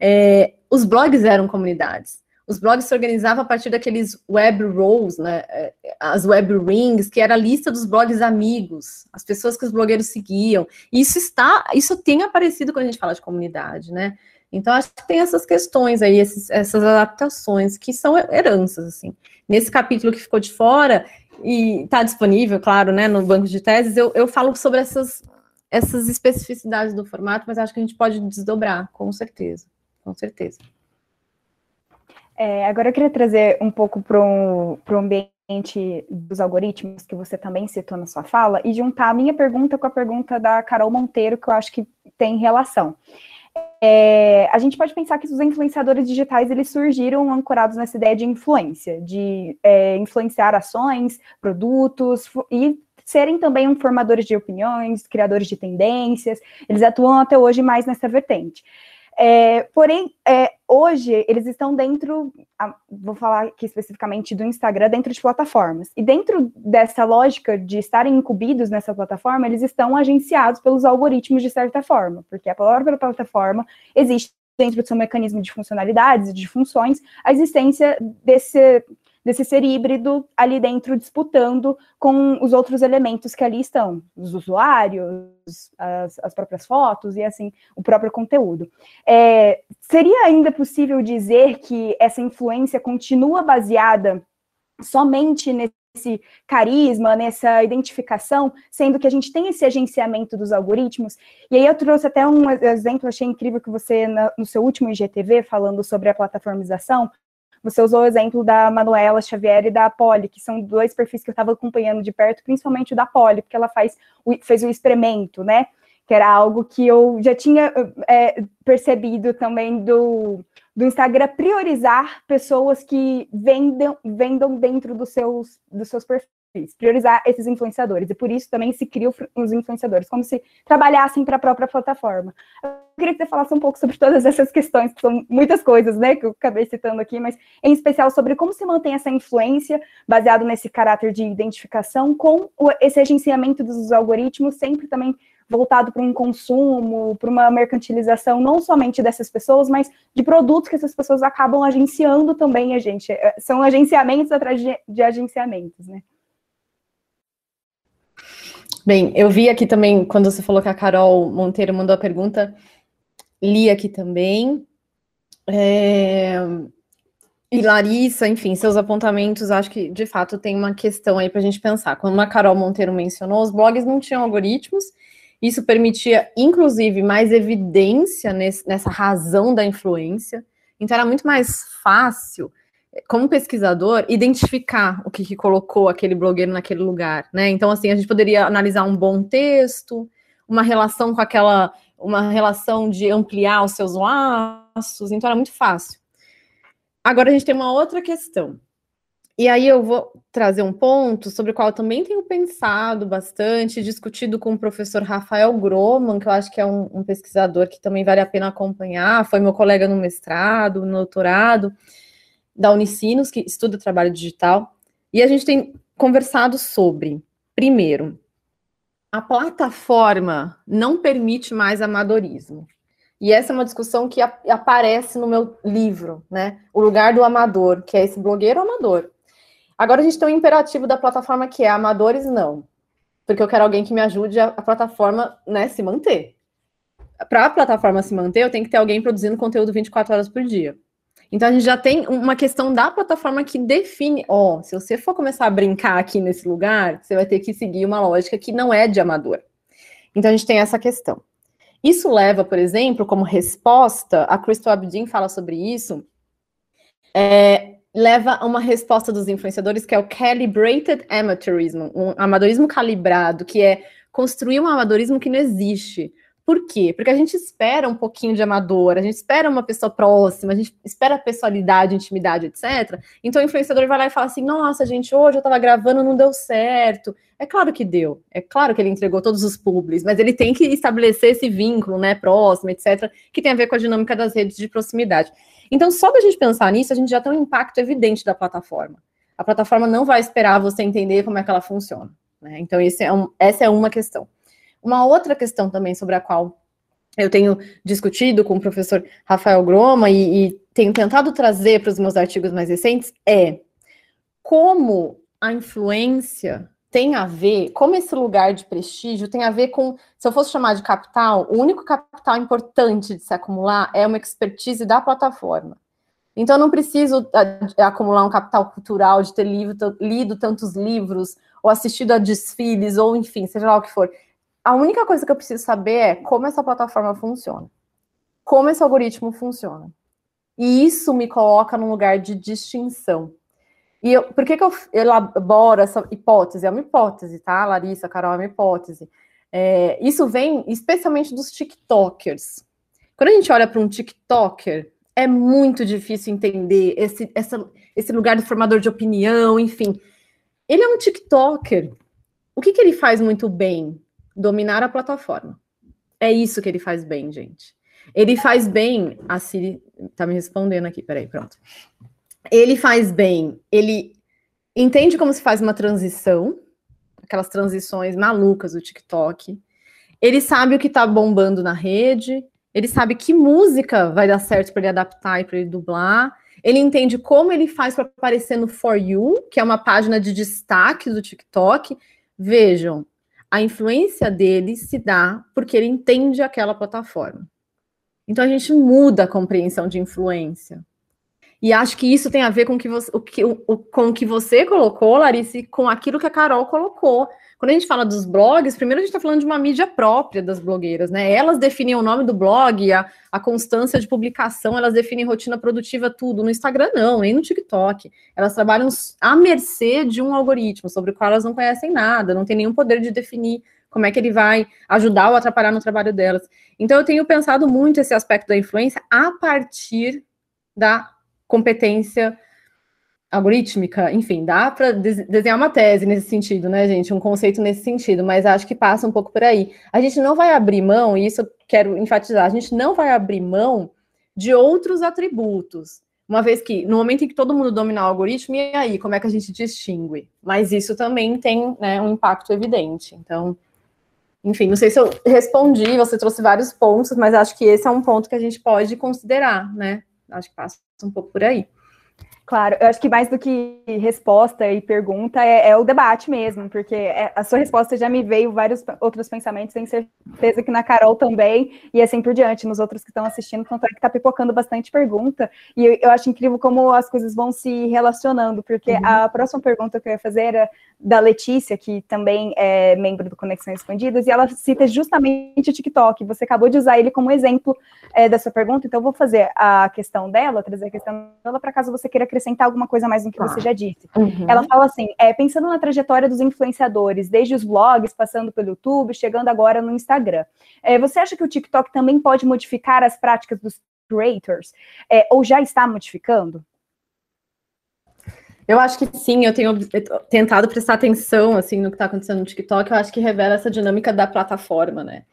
É, os blogs eram comunidades os blogs se organizavam a partir daqueles web roles, né, é, as web rings, que era a lista dos blogs amigos, as pessoas que os blogueiros seguiam. E isso está, isso tem aparecido quando a gente fala de comunidade, né? Então acho que tem essas questões aí, esses, essas adaptações que são heranças assim. Nesse capítulo que ficou de fora e está disponível, claro, né, no banco de teses, eu, eu falo sobre essas essas especificidades do formato, mas acho que a gente pode desdobrar, com certeza, com certeza. É, agora eu queria trazer um pouco para o ambiente dos algoritmos, que você também citou na sua fala, e juntar a minha pergunta com a pergunta da Carol Monteiro, que eu acho que tem relação. É, a gente pode pensar que os influenciadores digitais eles surgiram ancorados nessa ideia de influência, de é, influenciar ações, produtos e serem também formadores de opiniões, criadores de tendências. Eles atuam até hoje mais nessa vertente. É, porém, é, hoje eles estão dentro, vou falar aqui especificamente do Instagram, dentro de plataformas. E dentro dessa lógica de estarem incumbidos nessa plataforma, eles estão agenciados pelos algoritmos de certa forma, porque a própria plataforma existe dentro do seu mecanismo de funcionalidades, de funções, a existência desse desse ser híbrido ali dentro disputando com os outros elementos que ali estão, os usuários, as, as próprias fotos e assim o próprio conteúdo. É, seria ainda possível dizer que essa influência continua baseada somente nesse carisma, nessa identificação, sendo que a gente tem esse agenciamento dos algoritmos. E aí eu trouxe até um exemplo, achei incrível que você, no seu último IGTV, falando sobre a plataformização, você usou o exemplo da Manuela Xavier e da Polly, que são dois perfis que eu estava acompanhando de perto, principalmente o da Polly, porque ela faz o, fez o experimento, né? Que era algo que eu já tinha é, percebido também do, do Instagram priorizar pessoas que vendam, vendam dentro dos seus, dos seus perfis priorizar esses influenciadores. E por isso também se criam os influenciadores, como se trabalhassem para a própria plataforma. Eu queria que você falasse um pouco sobre todas essas questões, que são muitas coisas, né, que eu acabei citando aqui, mas em especial sobre como se mantém essa influência, baseado nesse caráter de identificação, com esse agenciamento dos algoritmos, sempre também voltado para um consumo, para uma mercantilização, não somente dessas pessoas, mas de produtos que essas pessoas acabam agenciando também a gente. É, são agenciamentos atrás de, de agenciamentos, né? Bem, eu vi aqui também, quando você falou que a Carol Monteiro mandou a pergunta, li aqui também. É... E Larissa, enfim, seus apontamentos, acho que de fato tem uma questão aí para a gente pensar. Quando a Carol Monteiro mencionou, os blogs não tinham algoritmos, isso permitia, inclusive, mais evidência nesse, nessa razão da influência. Então era muito mais fácil como pesquisador, identificar o que, que, colocou aquele blogueiro naquele lugar, né? Então, assim, a gente poderia analisar um bom texto, uma relação com aquela, uma relação de ampliar os seus laços, então era muito fácil. Agora a gente tem uma outra questão. E aí eu vou trazer um ponto sobre o qual eu também tenho pensado bastante, discutido com o professor Rafael Groman, que eu acho que é um, um pesquisador que também vale a pena acompanhar, foi meu colega no mestrado, no doutorado, da Unicinos, que estuda trabalho digital, e a gente tem conversado sobre, Primeiro, a plataforma não permite mais amadorismo. E essa é uma discussão que aparece no meu livro, né? O lugar do amador, que é esse blogueiro amador. Agora a gente tem um imperativo da plataforma que é amadores não. Porque eu quero alguém que me ajude a, a plataforma, né, se manter. Para a plataforma se manter, eu tenho que ter alguém produzindo conteúdo 24 horas por dia. Então a gente já tem uma questão da plataforma que define, ó, oh, se você for começar a brincar aqui nesse lugar, você vai ter que seguir uma lógica que não é de amador. Então a gente tem essa questão. Isso leva, por exemplo, como resposta, a Crystal Abdin fala sobre isso, é, leva a uma resposta dos influenciadores que é o calibrated amateurism, um amadorismo calibrado, que é construir um amadorismo que não existe. Por quê? Porque a gente espera um pouquinho de amador, a gente espera uma pessoa próxima, a gente espera pessoalidade, intimidade, etc. Então o influenciador vai lá e fala assim: nossa, gente, hoje eu tava gravando, não deu certo. É claro que deu, é claro que ele entregou todos os publis, mas ele tem que estabelecer esse vínculo, né, próximo, etc., que tem a ver com a dinâmica das redes de proximidade. Então, só da gente pensar nisso, a gente já tem um impacto evidente da plataforma. A plataforma não vai esperar você entender como é que ela funciona. Né? Então, é um, essa é uma questão. Uma outra questão também sobre a qual eu tenho discutido com o professor Rafael Groma e, e tenho tentado trazer para os meus artigos mais recentes é como a influência tem a ver, como esse lugar de prestígio tem a ver com, se eu fosse chamar de capital, o único capital importante de se acumular é uma expertise da plataforma. Então, eu não preciso acumular um capital cultural de ter lido, lido tantos livros, ou assistido a desfiles, ou enfim, seja lá o que for a única coisa que eu preciso saber é como essa plataforma funciona, como esse algoritmo funciona. E isso me coloca num lugar de distinção. E eu, por que, que eu elaboro essa hipótese? É uma hipótese, tá, Larissa, Carol, é uma hipótese. É, isso vem especialmente dos TikTokers. Quando a gente olha para um TikToker, é muito difícil entender esse, essa, esse lugar do formador de opinião, enfim. Ele é um TikToker. O que, que ele faz muito bem? Dominar a plataforma. É isso que ele faz bem, gente. Ele faz bem. A Siri tá me respondendo aqui, peraí, pronto. Ele faz bem, ele entende como se faz uma transição, aquelas transições malucas do TikTok. Ele sabe o que tá bombando na rede, ele sabe que música vai dar certo para ele adaptar e para ele dublar. Ele entende como ele faz para aparecer no For You, que é uma página de destaque do TikTok. Vejam, a influência dele se dá porque ele entende aquela plataforma. Então a gente muda a compreensão de influência. E acho que isso tem a ver com, que você, o que, o, com o que você colocou, Larissa, e com aquilo que a Carol colocou. Quando a gente fala dos blogs, primeiro a gente está falando de uma mídia própria das blogueiras, né? Elas definem o nome do blog, a, a constância de publicação, elas definem rotina produtiva, tudo. No Instagram, não, nem no TikTok. Elas trabalham à mercê de um algoritmo sobre o qual elas não conhecem nada, não tem nenhum poder de definir como é que ele vai ajudar ou atrapalhar no trabalho delas. Então, eu tenho pensado muito esse aspecto da influência a partir da competência algorítmica, enfim, dá para desenhar uma tese nesse sentido, né, gente? Um conceito nesse sentido, mas acho que passa um pouco por aí. A gente não vai abrir mão, e isso eu quero enfatizar, a gente não vai abrir mão de outros atributos. Uma vez que, no momento em que todo mundo dominar o algoritmo, e aí, como é que a gente distingue? Mas isso também tem né, um impacto evidente. Então, enfim, não sei se eu respondi, você trouxe vários pontos, mas acho que esse é um ponto que a gente pode considerar, né? Acho que passa um pouco por aí. Claro, eu acho que mais do que resposta e pergunta é, é o debate mesmo, porque é, a sua resposta já me veio vários outros pensamentos, tenho certeza que na Carol também, e assim por diante, nos outros que estão assistindo, tanto é que está pipocando bastante pergunta, e eu, eu, acho incrível como as coisas vão se relacionando, porque uhum. a próxima pergunta que eu ia fazer era da Letícia, que também é membro do Conexões Expandidas, e ela cita justamente o TikTok, você acabou de usar ele como exemplo é, dessa pergunta, então eu vou fazer a questão dela, trazer a questão dela, para caso você queira acrescentar alguma coisa mais no que você já disse. Uhum. Ela fala assim: é, pensando na trajetória dos influenciadores, desde os blogs, passando pelo YouTube, chegando agora no Instagram. É, você acha que o TikTok também pode modificar as práticas dos creators? É, ou já está modificando? Eu acho que sim, eu tenho tentado prestar atenção assim no que está acontecendo no TikTok, eu acho que revela essa dinâmica da plataforma, né?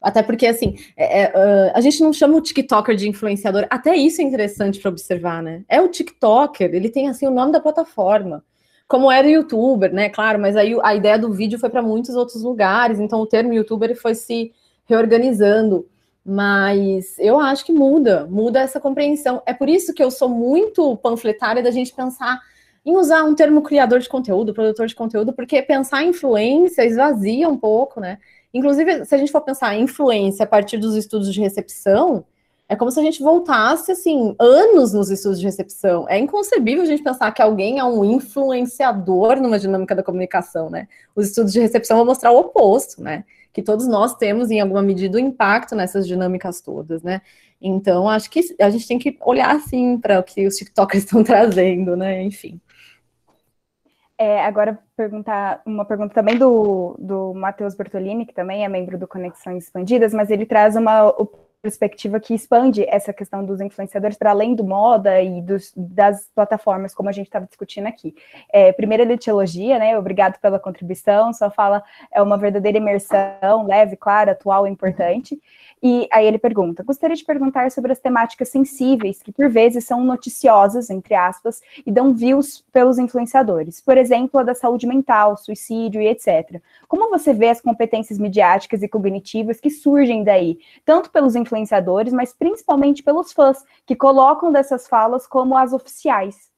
Até porque, assim, é, é, a gente não chama o TikToker de influenciador. Até isso é interessante para observar, né? É o TikToker, ele tem, assim, o nome da plataforma. como era o youtuber, né? Claro, mas aí a ideia do vídeo foi para muitos outros lugares, então o termo youtuber foi se reorganizando. Mas eu acho que muda, muda essa compreensão. É por isso que eu sou muito panfletária da gente pensar em usar um termo criador de conteúdo, produtor de conteúdo, porque pensar em influência esvazia um pouco, né? Inclusive, se a gente for pensar em influência a partir dos estudos de recepção, é como se a gente voltasse, assim, anos nos estudos de recepção. É inconcebível a gente pensar que alguém é um influenciador numa dinâmica da comunicação, né? Os estudos de recepção vão mostrar o oposto, né? Que todos nós temos, em alguma medida, o um impacto nessas dinâmicas todas, né? Então, acho que a gente tem que olhar, assim, para o que os TikTokers estão trazendo, né? Enfim. É, agora, perguntar uma pergunta também do, do Matheus Bertolini, que também é membro do Conexões Expandidas, mas ele traz uma perspectiva que expande essa questão dos influenciadores para além do moda e dos, das plataformas, como a gente estava discutindo aqui. É, primeiro, ele te elogia, né? Obrigado pela contribuição. Sua fala é uma verdadeira imersão, leve, clara, atual e importante. E aí ele pergunta: gostaria de perguntar sobre as temáticas sensíveis, que por vezes são noticiosas, entre aspas, e dão views pelos influenciadores. Por exemplo, a da saúde mental, suicídio e etc. Como você vê as competências midiáticas e cognitivas que surgem daí, tanto pelos influenciadores, mas principalmente pelos fãs, que colocam dessas falas como as oficiais?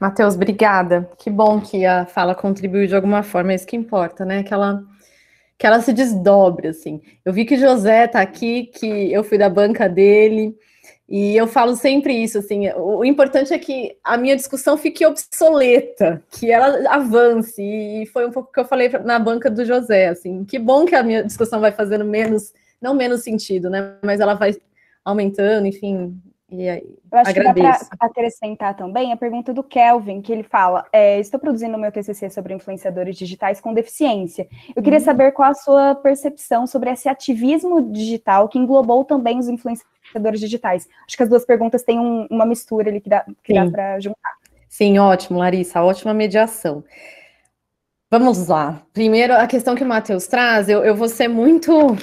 Matheus, obrigada. Que bom que a fala contribuiu de alguma forma, é isso que importa, né? Que ela que ela se desdobre, assim. Eu vi que José tá aqui, que eu fui da banca dele, e eu falo sempre isso, assim, o importante é que a minha discussão fique obsoleta, que ela avance, e foi um pouco o que eu falei na banca do José, assim, que bom que a minha discussão vai fazendo menos, não menos sentido, né, mas ela vai aumentando, enfim, e aí, eu acho agradeço. que dá para acrescentar também a pergunta do Kelvin, que ele fala: é, Estou produzindo o meu TCC sobre influenciadores digitais com deficiência. Eu queria uhum. saber qual a sua percepção sobre esse ativismo digital que englobou também os influenciadores digitais. Acho que as duas perguntas têm um, uma mistura ali que dá, que dá para juntar. Sim, ótimo, Larissa, ótima mediação. Vamos lá. Primeiro, a questão que o Matheus traz, eu, eu vou ser muito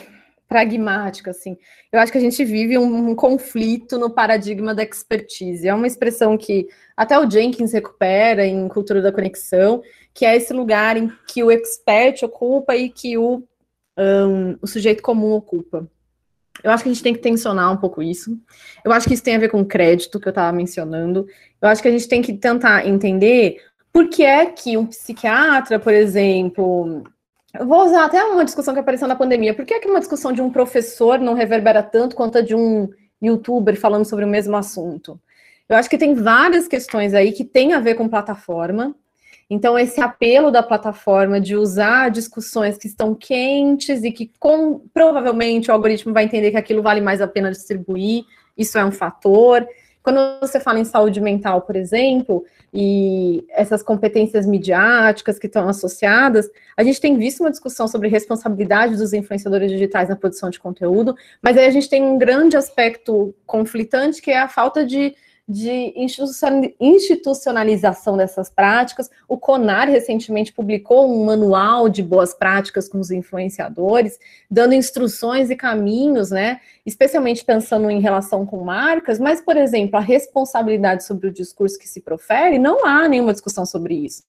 pragmática, assim. Eu acho que a gente vive um, um, conflito no paradigma da expertise. É uma expressão que até o Jenkins recupera em Cultura da Conexão, que é esse lugar em que o expert ocupa e que o, um, o sujeito comum ocupa. Eu acho que a gente tem que tensionar um pouco isso. Eu acho que isso tem a ver com crédito, que eu estava mencionando. Eu acho que a gente tem que tentar entender por que é que um psiquiatra, por exemplo, vou usar até uma discussão que apareceu na pandemia. Por que, é que uma discussão de um professor não reverbera tanto quanto a de um youtuber falando sobre o mesmo assunto? Eu acho que tem várias questões aí que têm a ver com plataforma. Então, esse apelo da plataforma de usar discussões que estão quentes e que com, provavelmente o algoritmo vai entender que aquilo vale mais a pena distribuir, isso é um fator. Quando você fala em saúde mental, por exemplo, e essas competências midiáticas que estão associadas, a gente tem visto uma discussão sobre responsabilidade dos influenciadores digitais na produção de conteúdo, mas aí a gente tem um grande aspecto conflitante que é a falta de de institucionalização dessas práticas. O CONAR recentemente publicou um manual de boas práticas com os influenciadores, dando instruções e caminhos, né? Especialmente pensando em relação com marcas, mas, por exemplo, a responsabilidade sobre o discurso que se profere, não há nenhuma discussão sobre isso.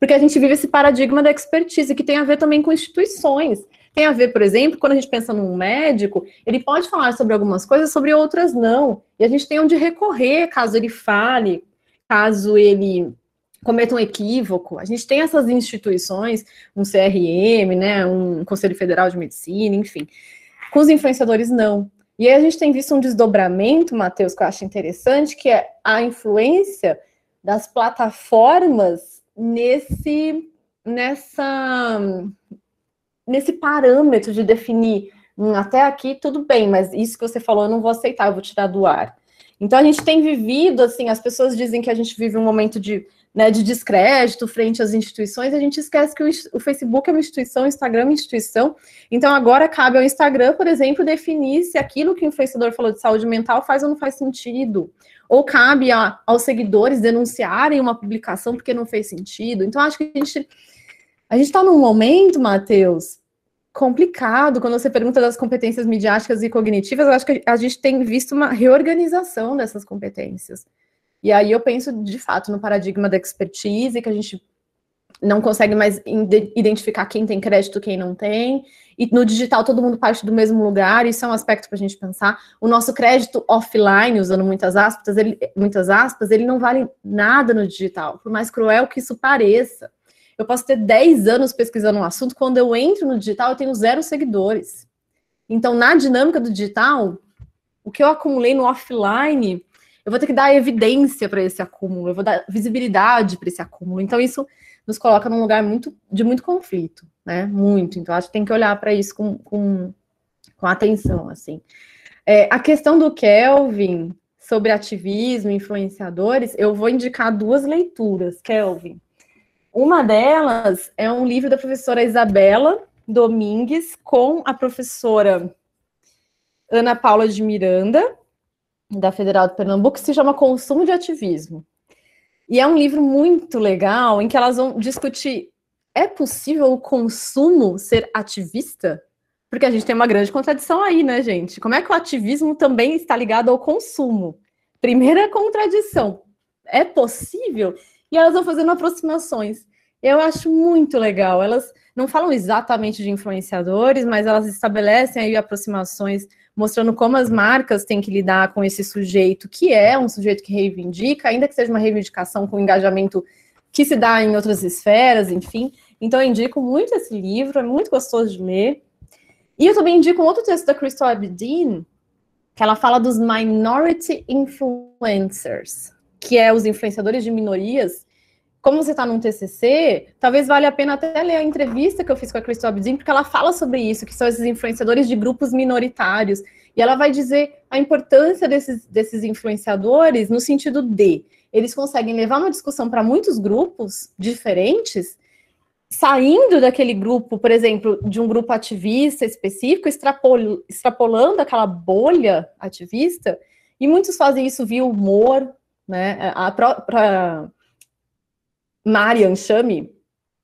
Porque a gente vive esse paradigma da expertise, que tem a ver também com instituições. Tem a ver, por exemplo, quando a gente pensa num médico, ele pode falar sobre algumas coisas, sobre outras não. E a gente tem onde recorrer caso ele fale, caso ele cometa um equívoco. A gente tem essas instituições, um CRM, né, um Conselho Federal de Medicina, enfim. Com os influenciadores, não. E aí a gente tem visto um desdobramento, Matheus, que eu acho interessante, que é a influência das plataformas nesse nessa nesse parâmetro de definir hum, até aqui tudo bem, mas isso que você falou eu não vou aceitar, eu vou tirar do ar. Então a gente tem vivido assim, as pessoas dizem que a gente vive um momento de, né, de descrédito frente às instituições, a gente esquece que o, o Facebook é uma instituição, o Instagram é uma instituição. Então agora cabe ao Instagram, por exemplo, definir se aquilo que o influenciador falou de saúde mental faz ou não faz sentido. Ou cabe a, aos seguidores denunciarem uma publicação porque não fez sentido. Então acho que a gente a gente está num momento, Matheus, complicado quando você pergunta das competências midiáticas e cognitivas. Eu acho que a gente tem visto uma reorganização dessas competências. E aí eu penso, de fato, no paradigma da expertise, que a gente não consegue mais identificar quem tem crédito, quem não tem. E no digital todo mundo parte do mesmo lugar, isso é um aspecto para a gente pensar. O nosso crédito offline, usando muitas aspas, ele, muitas aspas, ele não vale nada no digital, por mais cruel que isso pareça. Eu posso ter 10 anos pesquisando um assunto, quando eu entro no digital, eu tenho zero seguidores. Então, na dinâmica do digital, o que eu acumulei no offline, eu vou ter que dar evidência para esse acúmulo, eu vou dar visibilidade para esse acúmulo. Então, isso nos coloca num lugar muito de muito conflito, né? Muito. Então, acho que tem que olhar para isso com, com, com, atenção, assim. É, a questão do Kelvin sobre ativismo, influenciadores, eu vou indicar duas leituras, Kelvin. Uma delas é um livro da professora Isabela Domingues com a professora Ana Paula de Miranda, da Federal de Pernambuco, que se chama Consumo de Ativismo. E é um livro muito legal em que elas vão discutir: é possível o consumo ser ativista? Porque a gente tem uma grande contradição aí, né, gente? Como é que o ativismo também está ligado ao consumo? Primeira contradição: é possível? E elas vão fazendo aproximações. Eu acho muito legal. Elas não falam exatamente de influenciadores, mas elas estabelecem aí aproximações mostrando como as marcas têm que lidar com esse sujeito, que é um sujeito que reivindica, ainda que seja uma reivindicação com engajamento que se dá em outras esferas, enfim. Então, eu indico muito esse livro, é muito gostoso de ler. E eu também indico um outro texto da Crystal Abedin, que ela fala dos minority influencers, que é os influenciadores de minorias, como você está num TCC, talvez valha a pena até ler a entrevista que eu fiz com a Crystal Abdin, porque ela fala sobre isso, que são esses influenciadores de grupos minoritários, e ela vai dizer a importância desses, desses influenciadores no sentido de eles conseguem levar uma discussão para muitos grupos diferentes, saindo daquele grupo, por exemplo, de um grupo ativista específico, extrapol, extrapolando aquela bolha ativista, e muitos fazem isso via humor, né? A própria Mariam Shami,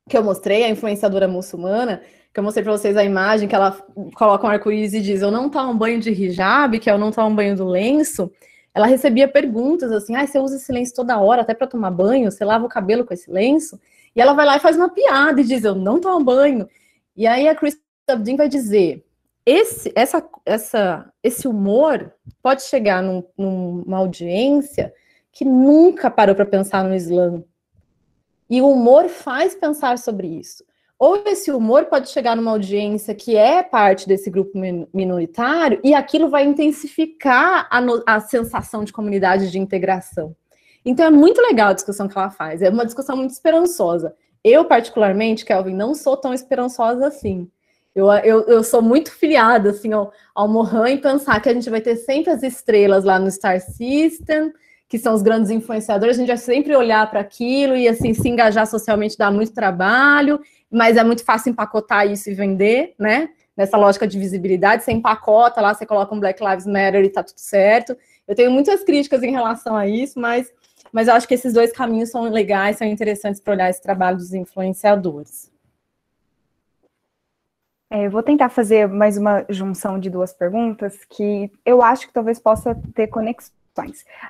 que eu mostrei, a influenciadora muçulmana, que eu mostrei para vocês a imagem que ela coloca um arco-íris e diz: Eu não tomo banho de hijab, que é eu não tomo banho do lenço. Ela recebia perguntas assim: Ah, você usa esse lenço toda hora, até para tomar banho? Você lava o cabelo com esse lenço? E ela vai lá e faz uma piada e diz: Eu não tomo banho. E aí a Chris Abdin vai dizer: esse, essa, essa, esse humor pode chegar num, numa audiência que nunca parou para pensar no Islã, e o humor faz pensar sobre isso. Ou esse humor pode chegar numa audiência que é parte desse grupo minoritário e aquilo vai intensificar a, a sensação de comunidade de integração. Então é muito legal a discussão que ela faz, é uma discussão muito esperançosa. Eu, particularmente, Kelvin, não sou tão esperançosa assim. Eu, eu, eu sou muito filiada assim, ao, ao Mohan e pensar que a gente vai ter sempre as estrelas lá no Star System, que são os grandes influenciadores, a gente vai sempre olhar para aquilo e assim se engajar socialmente dá muito trabalho, mas é muito fácil empacotar isso e vender, né? Nessa lógica de visibilidade, você empacota lá, você coloca um Black Lives Matter e tá tudo certo. Eu tenho muitas críticas em relação a isso, mas, mas eu acho que esses dois caminhos são legais, são interessantes para olhar esse trabalho dos influenciadores. É, eu vou tentar fazer mais uma junção de duas perguntas que eu acho que talvez possa ter conexão.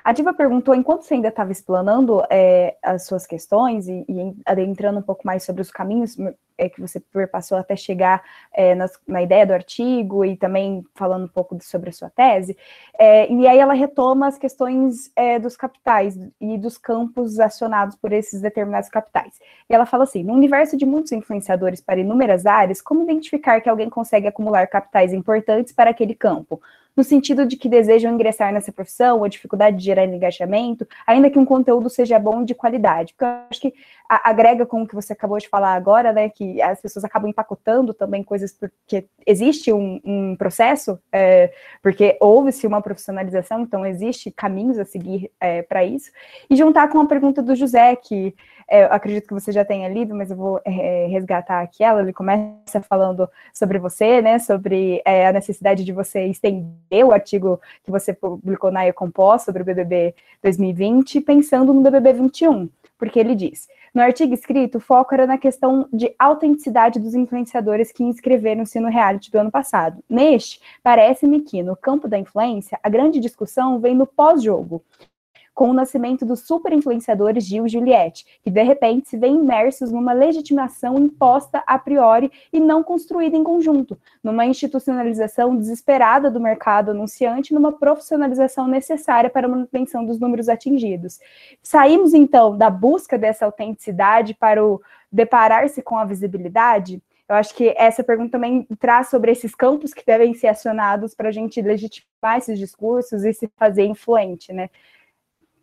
A Diva perguntou, enquanto você ainda estava explanando é, as suas questões e, e adentrando um pouco mais sobre os caminhos é, que você perpassou até chegar é, nas, na ideia do artigo e também falando um pouco sobre a sua tese, é, e aí ela retoma as questões é, dos capitais e dos campos acionados por esses determinados capitais. E ela fala assim: no universo de muitos influenciadores para inúmeras áreas, como identificar que alguém consegue acumular capitais importantes para aquele campo? no sentido de que desejam ingressar nessa profissão, ou dificuldade de gerar engajamento, ainda que um conteúdo seja bom de qualidade. Porque eu acho que agrega com o que você acabou de falar agora, né, que as pessoas acabam empacotando também coisas porque existe um, um processo, é, porque houve-se uma profissionalização, então existe caminhos a seguir é, para isso, e juntar com a pergunta do José, que é, acredito que você já tenha lido, mas eu vou é, resgatar aqui ela, ele começa falando sobre você, né, sobre é, a necessidade de você estender o artigo que você publicou na Ecompós sobre o BBB 2020, pensando no BBB 21, porque ele diz... No artigo escrito, o foco era na questão de autenticidade dos influenciadores que inscreveram-se no reality do ano passado. Neste, parece-me que, no campo da influência, a grande discussão vem no pós-jogo, com o nascimento dos super influenciadores Gil e Juliette, que de repente se veem imersos numa legitimação imposta a priori e não construída em conjunto, numa institucionalização desesperada do mercado anunciante, numa profissionalização necessária para a manutenção dos números atingidos. Saímos então da busca dessa autenticidade para o deparar-se com a visibilidade? Eu acho que essa pergunta também traz sobre esses campos que devem ser acionados para a gente legitimar esses discursos e se fazer influente, né?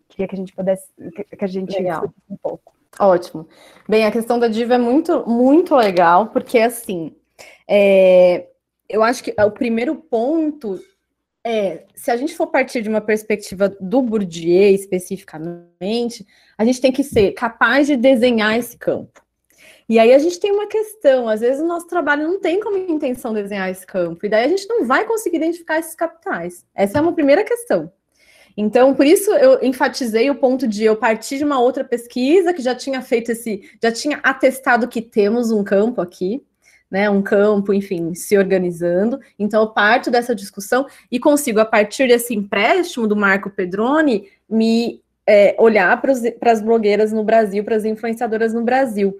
Queria que a gente pudesse, que a gente legal. um pouco. Ótimo. Bem, a questão da diva é muito, muito legal, porque assim, é, eu acho que o primeiro ponto é, se a gente for partir de uma perspectiva do Bourdieu especificamente, a gente tem que ser capaz de desenhar esse campo. E aí a gente tem uma questão, às vezes o nosso trabalho não tem como intenção desenhar esse campo, e daí a gente não vai conseguir identificar esses capitais. Essa é uma primeira questão. Então, por isso eu enfatizei o ponto de eu partir de uma outra pesquisa que já tinha feito esse, já tinha atestado que temos um campo aqui, né, um campo, enfim, se organizando. Então, eu parto dessa discussão e consigo, a partir desse empréstimo do Marco Pedroni, me é, olhar para as blogueiras no Brasil, para as influenciadoras no Brasil.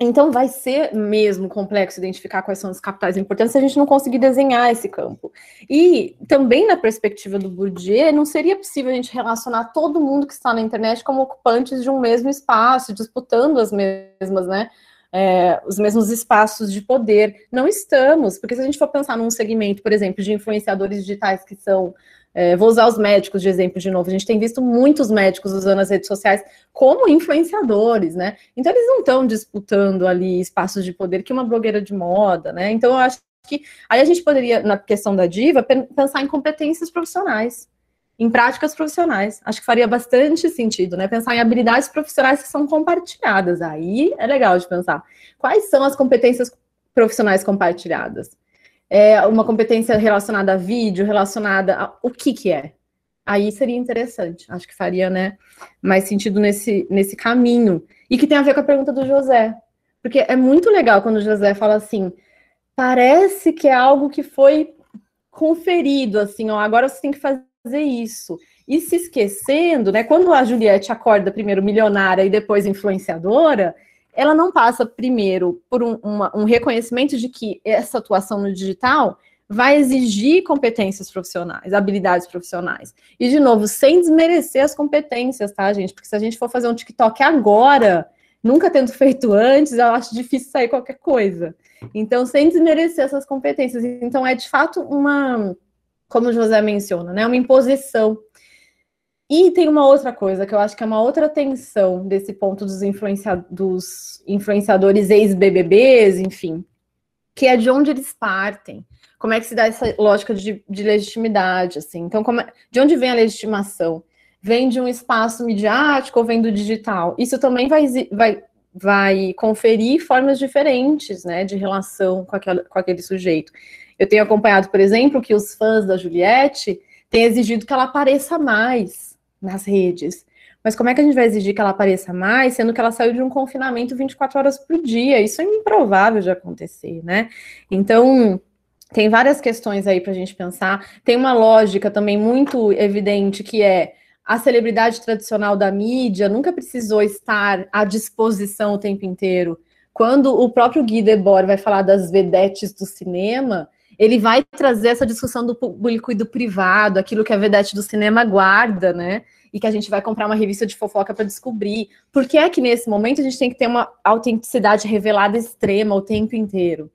Então, vai ser mesmo complexo identificar quais são os capitais importantes se a gente não conseguir desenhar esse campo. E também na perspectiva do Bourdieu, não seria possível a gente relacionar todo mundo que está na internet como ocupantes de um mesmo espaço, disputando as mesmas, né? É, os mesmos espaços de poder. Não estamos, porque se a gente for pensar num segmento, por exemplo, de influenciadores digitais que são é, vou usar os médicos de exemplo de novo. A gente tem visto muitos médicos usando as redes sociais como influenciadores, né? Então eles não estão disputando ali espaços de poder que uma blogueira de moda, né? Então eu acho que aí a gente poderia, na questão da diva, pensar em competências profissionais, em práticas profissionais. Acho que faria bastante sentido, né? Pensar em habilidades profissionais que são compartilhadas. Aí é legal de pensar. Quais são as competências profissionais compartilhadas? É uma competência relacionada a vídeo, relacionada a o que que é. Aí seria interessante. Acho que faria, né, mais sentido nesse, nesse caminho. E que tem a ver com a pergunta do José. Porque é muito legal quando o José fala assim: parece que é algo que foi conferido, assim, ó, agora você tem que fazer isso. E se esquecendo, né? Quando a Juliette acorda primeiro milionária e depois influenciadora, ela não passa primeiro por um, uma, um reconhecimento de que essa atuação no digital vai exigir competências profissionais, habilidades profissionais. E, de novo, sem desmerecer as competências, tá, gente? Porque se a gente for fazer um TikTok agora, nunca tendo feito antes, eu acho difícil sair qualquer coisa. Então, sem desmerecer essas competências. Então, é de fato uma, como o José menciona, né? Uma imposição e tem uma outra coisa que eu acho que é uma outra tensão desse ponto dos, influencia dos influenciadores ex-BBBs, enfim, que é de onde eles partem. Como é que se dá essa lógica de, de legitimidade, assim? Então, é, de onde vem a legitimação? Vem de um espaço midiático ou vem do digital? Isso também vai, vai, vai conferir formas diferentes, né, de relação com, aquela, com aquele sujeito. Eu tenho acompanhado, por exemplo, que os fãs da Juliette têm exigido que ela apareça mais, nas redes. Mas como é que a gente vai exigir que ela apareça mais, sendo que ela saiu de um confinamento 24 horas por dia? Isso é improvável de acontecer, né? Então, tem várias questões aí para a gente pensar. Tem uma lógica também muito evidente que é a celebridade tradicional da mídia nunca precisou estar à disposição o tempo inteiro. Quando o próprio Guy Debord vai falar das vedetes do cinema, ele vai trazer essa discussão do público e do privado, aquilo que a vedete do cinema guarda, né? E que a gente vai comprar uma revista de fofoca para descobrir. Por que é que nesse momento a gente tem que ter uma autenticidade revelada extrema o tempo inteiro?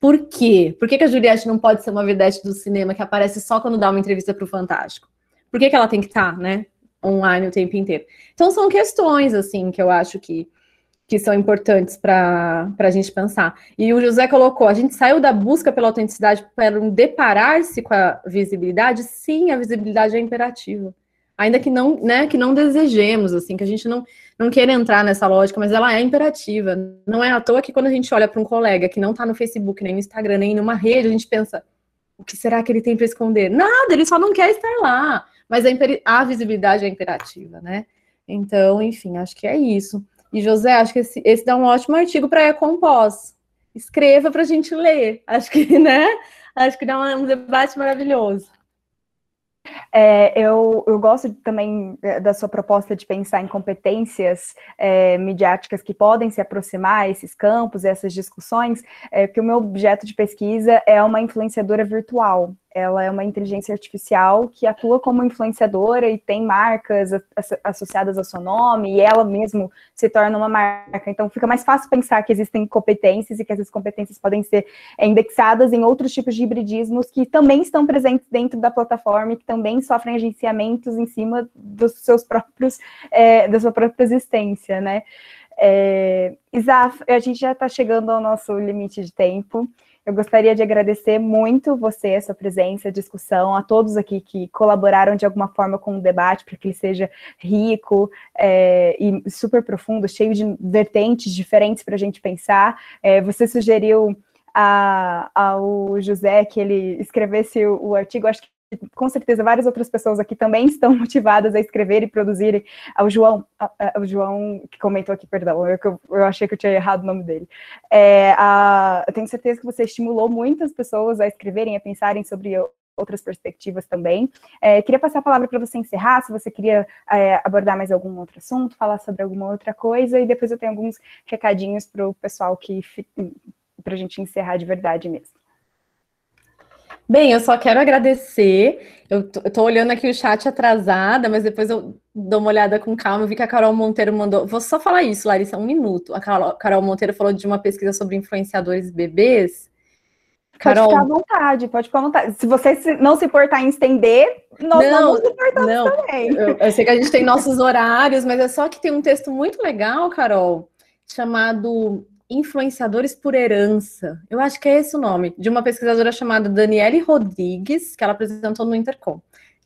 Por quê? Por que, que a Juliette não pode ser uma vedete do cinema que aparece só quando dá uma entrevista para o Fantástico? Por que, que ela tem que estar, tá, né? Online o tempo inteiro. Então são questões, assim, que eu acho que que são importantes para a gente pensar. E o José colocou: a gente saiu da busca pela autenticidade para deparar-se com a visibilidade. Sim, a visibilidade é imperativa. Ainda que não, né, que não desejemos, assim, que a gente não, não queira entrar nessa lógica, mas ela é imperativa. Não é à toa que quando a gente olha para um colega que não está no Facebook, nem no Instagram, nem numa rede, a gente pensa: o que será que ele tem para esconder? Nada, ele só não quer estar lá. Mas a, a visibilidade é imperativa, né? Então, enfim, acho que é isso. E, José, acho que esse, esse dá um ótimo artigo para a Ecompós. Escreva para a gente ler. Acho que, né? Acho que dá um, um debate maravilhoso. É, eu, eu gosto também é, da sua proposta de pensar em competências é, midiáticas que podem se aproximar a esses campos, essas discussões, é, porque o meu objeto de pesquisa é uma influenciadora virtual ela é uma inteligência artificial que atua como influenciadora e tem marcas associadas ao seu nome, e ela mesmo se torna uma marca. Então fica mais fácil pensar que existem competências e que essas competências podem ser indexadas em outros tipos de hibridismos que também estão presentes dentro da plataforma e que também sofrem agenciamentos em cima dos seus próprios, é, da sua própria existência, né? É, Isaf, a gente já está chegando ao nosso limite de tempo. Eu gostaria de agradecer muito você, essa presença, a discussão, a todos aqui que colaboraram de alguma forma com o debate, para que ele seja rico é, e super profundo, cheio de vertentes diferentes para a gente pensar. É, você sugeriu a, ao José que ele escrevesse o, o artigo, acho que com certeza várias outras pessoas aqui também estão motivadas a escrever e produzir. O João, o João que comentou aqui, perdão, eu, eu achei que eu tinha errado o nome dele. É, a, eu tenho certeza que você estimulou muitas pessoas a escreverem, a pensarem sobre outras perspectivas também. É, queria passar a palavra para você encerrar, se você queria é, abordar mais algum outro assunto, falar sobre alguma outra coisa, e depois eu tenho alguns recadinhos para o pessoal que para a gente encerrar de verdade mesmo. Bem, eu só quero agradecer. Eu tô, eu tô, olhando aqui o chat atrasada, mas depois eu dou uma olhada com calma. Eu vi que a Carol Monteiro mandou. Vou só falar isso, Larissa, um minuto. A Carol, Carol Monteiro falou de uma pesquisa sobre influenciadores bebês. Carol... Pode ficar à vontade, pode ficar à vontade. Se você não se importar em estender, nós não, não nos importamos não. também. Eu, eu sei que a gente tem nossos horários, mas é só que tem um texto muito legal, Carol, chamado Influenciadores por Herança. Eu acho que é esse o nome, de uma pesquisadora chamada Daniele Rodrigues, que ela apresentou no Intercom.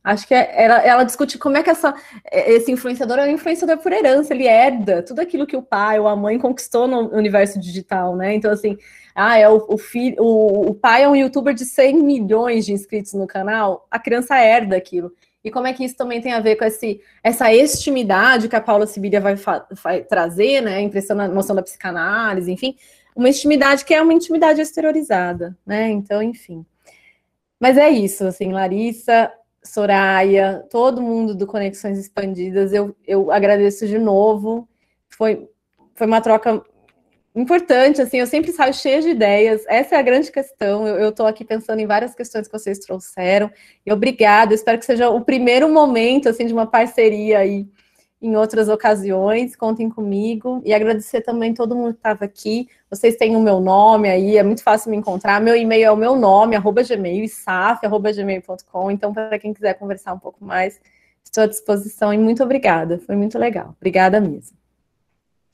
Acho que é, ela, ela, discute como é que essa, esse influenciador é um influenciador por herança, ele herda tudo aquilo que o pai ou a mãe conquistou no universo digital, né? Então, assim, ah, é o, o filho, o, o pai é um youtuber de 100 milhões de inscritos no canal, a criança herda aquilo e como é que isso também tem a ver com esse, essa estimidade que a Paula Sibiria vai, vai trazer, né? Impressão na noção da psicanálise, enfim, uma intimidade que é uma intimidade exteriorizada, né? Então, enfim. Mas é isso, assim, Larissa, Soraya, todo mundo do Conexões Expandidas, eu, eu agradeço de novo. Foi, foi uma troca importante, assim, eu sempre saio cheia de ideias, essa é a grande questão, eu estou aqui pensando em várias questões que vocês trouxeram, e obrigada, espero que seja o primeiro momento, assim, de uma parceria aí em outras ocasiões, contem comigo, e agradecer também todo mundo que estava aqui, vocês têm o meu nome aí, é muito fácil me encontrar, meu e-mail é o meu nome, arroba gmail, isaf, arroba gmail.com, então para quem quiser conversar um pouco mais, estou à disposição, e muito obrigada, foi muito legal, obrigada mesmo.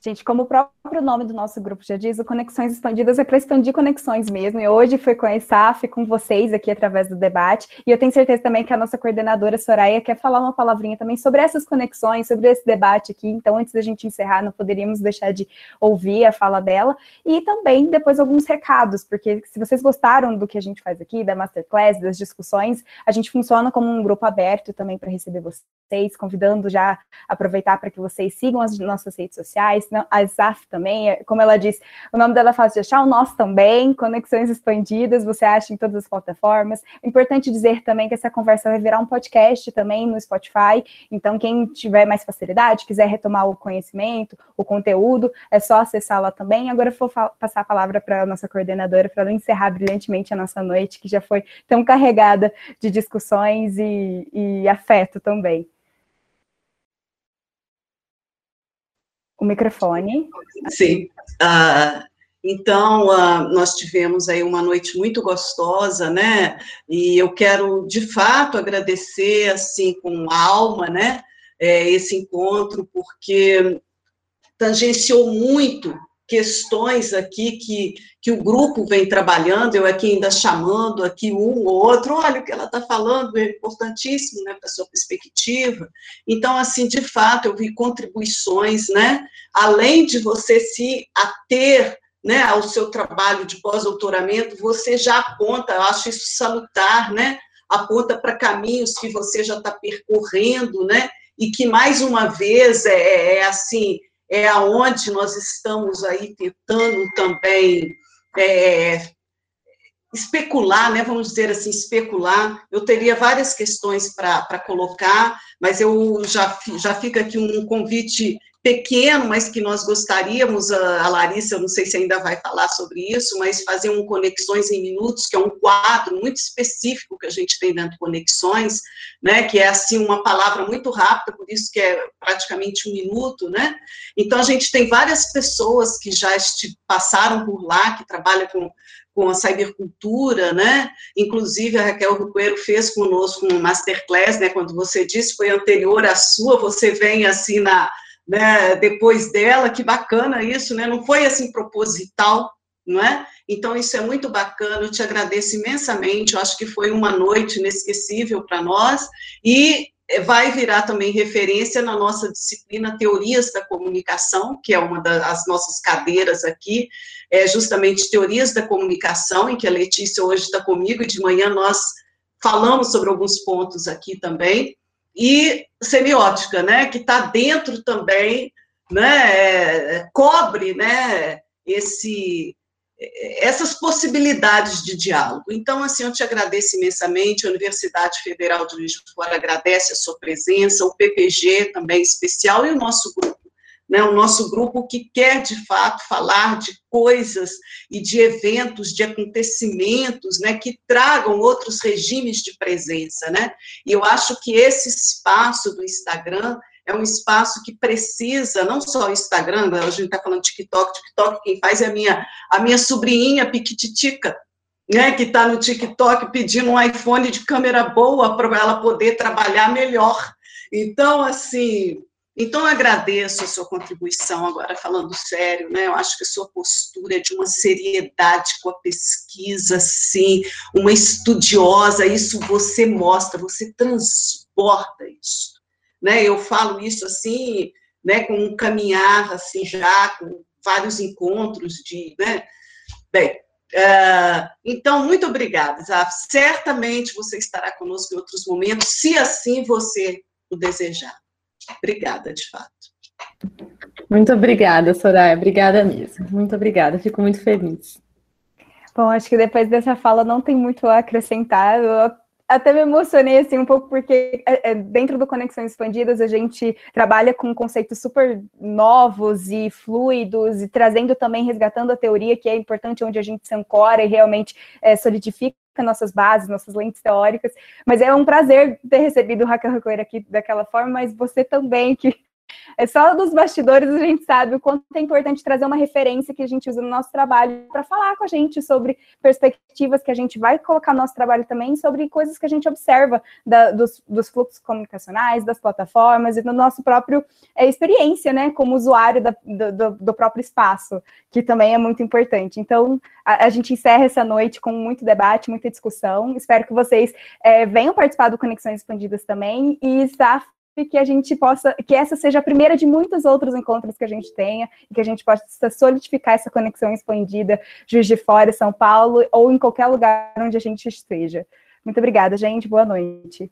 Gente, como o próprio nome do nosso grupo já diz, o Conexões Expandidas é para expandir conexões mesmo. E hoje foi com a ESAF, com vocês aqui através do debate. E eu tenho certeza também que a nossa coordenadora Soraya quer falar uma palavrinha também sobre essas conexões, sobre esse debate aqui. Então, antes da gente encerrar, não poderíamos deixar de ouvir a fala dela. E também depois alguns recados, porque se vocês gostaram do que a gente faz aqui, da Masterclass, das discussões, a gente funciona como um grupo aberto também para receber vocês, convidando já aproveitar para que vocês sigam as nossas redes sociais a Zaf também, é, como ela disse, o nome dela é fácil de achar, o nosso também, Conexões Expandidas, você acha em todas as plataformas. É importante dizer também que essa conversa vai virar um podcast também no Spotify, então quem tiver mais facilidade, quiser retomar o conhecimento, o conteúdo, é só acessar lá também. Agora eu vou passar a palavra para a nossa coordenadora para ela encerrar brilhantemente a nossa noite, que já foi tão carregada de discussões e, e afeto também. O microfone. Sim. Uh, então, uh, nós tivemos aí uma noite muito gostosa, né? E eu quero, de fato, agradecer, assim, com alma, né? É, esse encontro, porque tangenciou muito questões aqui que, que o grupo vem trabalhando, eu aqui ainda chamando aqui um ou outro, olha o que ela está falando, é importantíssimo, né, para sua perspectiva. Então, assim, de fato, eu vi contribuições, né, além de você se ater, né, ao seu trabalho de pós-doutoramento, você já aponta, eu acho isso salutar, né, aponta para caminhos que você já está percorrendo, né, e que, mais uma vez, é, é, é assim, é aonde nós estamos aí tentando também é, especular, né, vamos dizer assim, especular. Eu teria várias questões para colocar, mas eu já, já fica aqui um convite pequeno, mas que nós gostaríamos, a Larissa, eu não sei se ainda vai falar sobre isso, mas fazer um Conexões em Minutos, que é um quadro muito específico que a gente tem dentro de Conexões, né, que é, assim, uma palavra muito rápida, por isso que é praticamente um minuto, né, então a gente tem várias pessoas que já passaram por lá, que trabalham com com a cybercultura, né? Inclusive a Raquel Ruqueiro fez conosco um masterclass, né? Quando você disse foi anterior à sua, você vem assim na, né, depois dela, que bacana isso, né? Não foi assim proposital, não é? Então isso é muito bacana. Eu te agradeço imensamente. Eu acho que foi uma noite inesquecível para nós e vai virar também referência na nossa disciplina Teorias da Comunicação, que é uma das nossas cadeiras aqui, é justamente Teorias da Comunicação, em que a Letícia hoje está comigo, e de manhã nós falamos sobre alguns pontos aqui também, e semiótica, né, que está dentro também, né, é, cobre, né, esse essas possibilidades de diálogo. Então, assim, eu te agradeço imensamente, a Universidade Federal de Juiz de Fora agradece a sua presença, o PPG também especial, e o nosso grupo, né, o nosso grupo que quer, de fato, falar de coisas e de eventos, de acontecimentos, né, que tragam outros regimes de presença, né, e eu acho que esse espaço do Instagram é um espaço que precisa, não só o Instagram, a gente está falando TikTok, TikTok quem faz é a minha, a minha sobrinha Piquititica, né, que está no TikTok pedindo um iPhone de câmera boa para ela poder trabalhar melhor. Então, assim, então agradeço a sua contribuição, agora falando sério, né, eu acho que a sua postura é de uma seriedade com a pesquisa, sim, uma estudiosa, isso você mostra, você transporta isso né? Eu falo isso assim, né, com um caminhar assim já com vários encontros de, né? Bem, uh, então muito obrigada. Certamente você estará conosco em outros momentos, se assim você o desejar. Obrigada, de fato. Muito obrigada, Soraya. Obrigada mesmo. Muito obrigada. Fico muito feliz. Bom, acho que depois dessa fala não tem muito a acrescentar. Eu até me emocionei assim um pouco porque é, é, dentro do Conexões Expandidas a gente trabalha com conceitos super novos e fluidos e trazendo também resgatando a teoria que é importante onde a gente se ancora e realmente é, solidifica nossas bases, nossas lentes teóricas, mas é um prazer ter recebido o Raquel Recoeira aqui daquela forma, mas você também que é só dos bastidores a gente sabe o quanto é importante trazer uma referência que a gente usa no nosso trabalho para falar com a gente sobre perspectivas que a gente vai colocar no nosso trabalho também, sobre coisas que a gente observa da, dos, dos, fluxos comunicacionais, das plataformas e do nosso próprio é, experiência, né, como usuário da, do, do, próprio espaço, que também é muito importante. Então, a, a, gente encerra essa noite com muito debate, muita discussão. Espero que vocês é, venham participar do Conexões Expandidas também e está e que a gente possa, que essa seja a primeira de muitos outros encontros que a gente tenha, e que a gente possa solidificar essa conexão expandida, Juiz de Fora, São Paulo, ou em qualquer lugar onde a gente esteja. Muito obrigada, gente. Boa noite.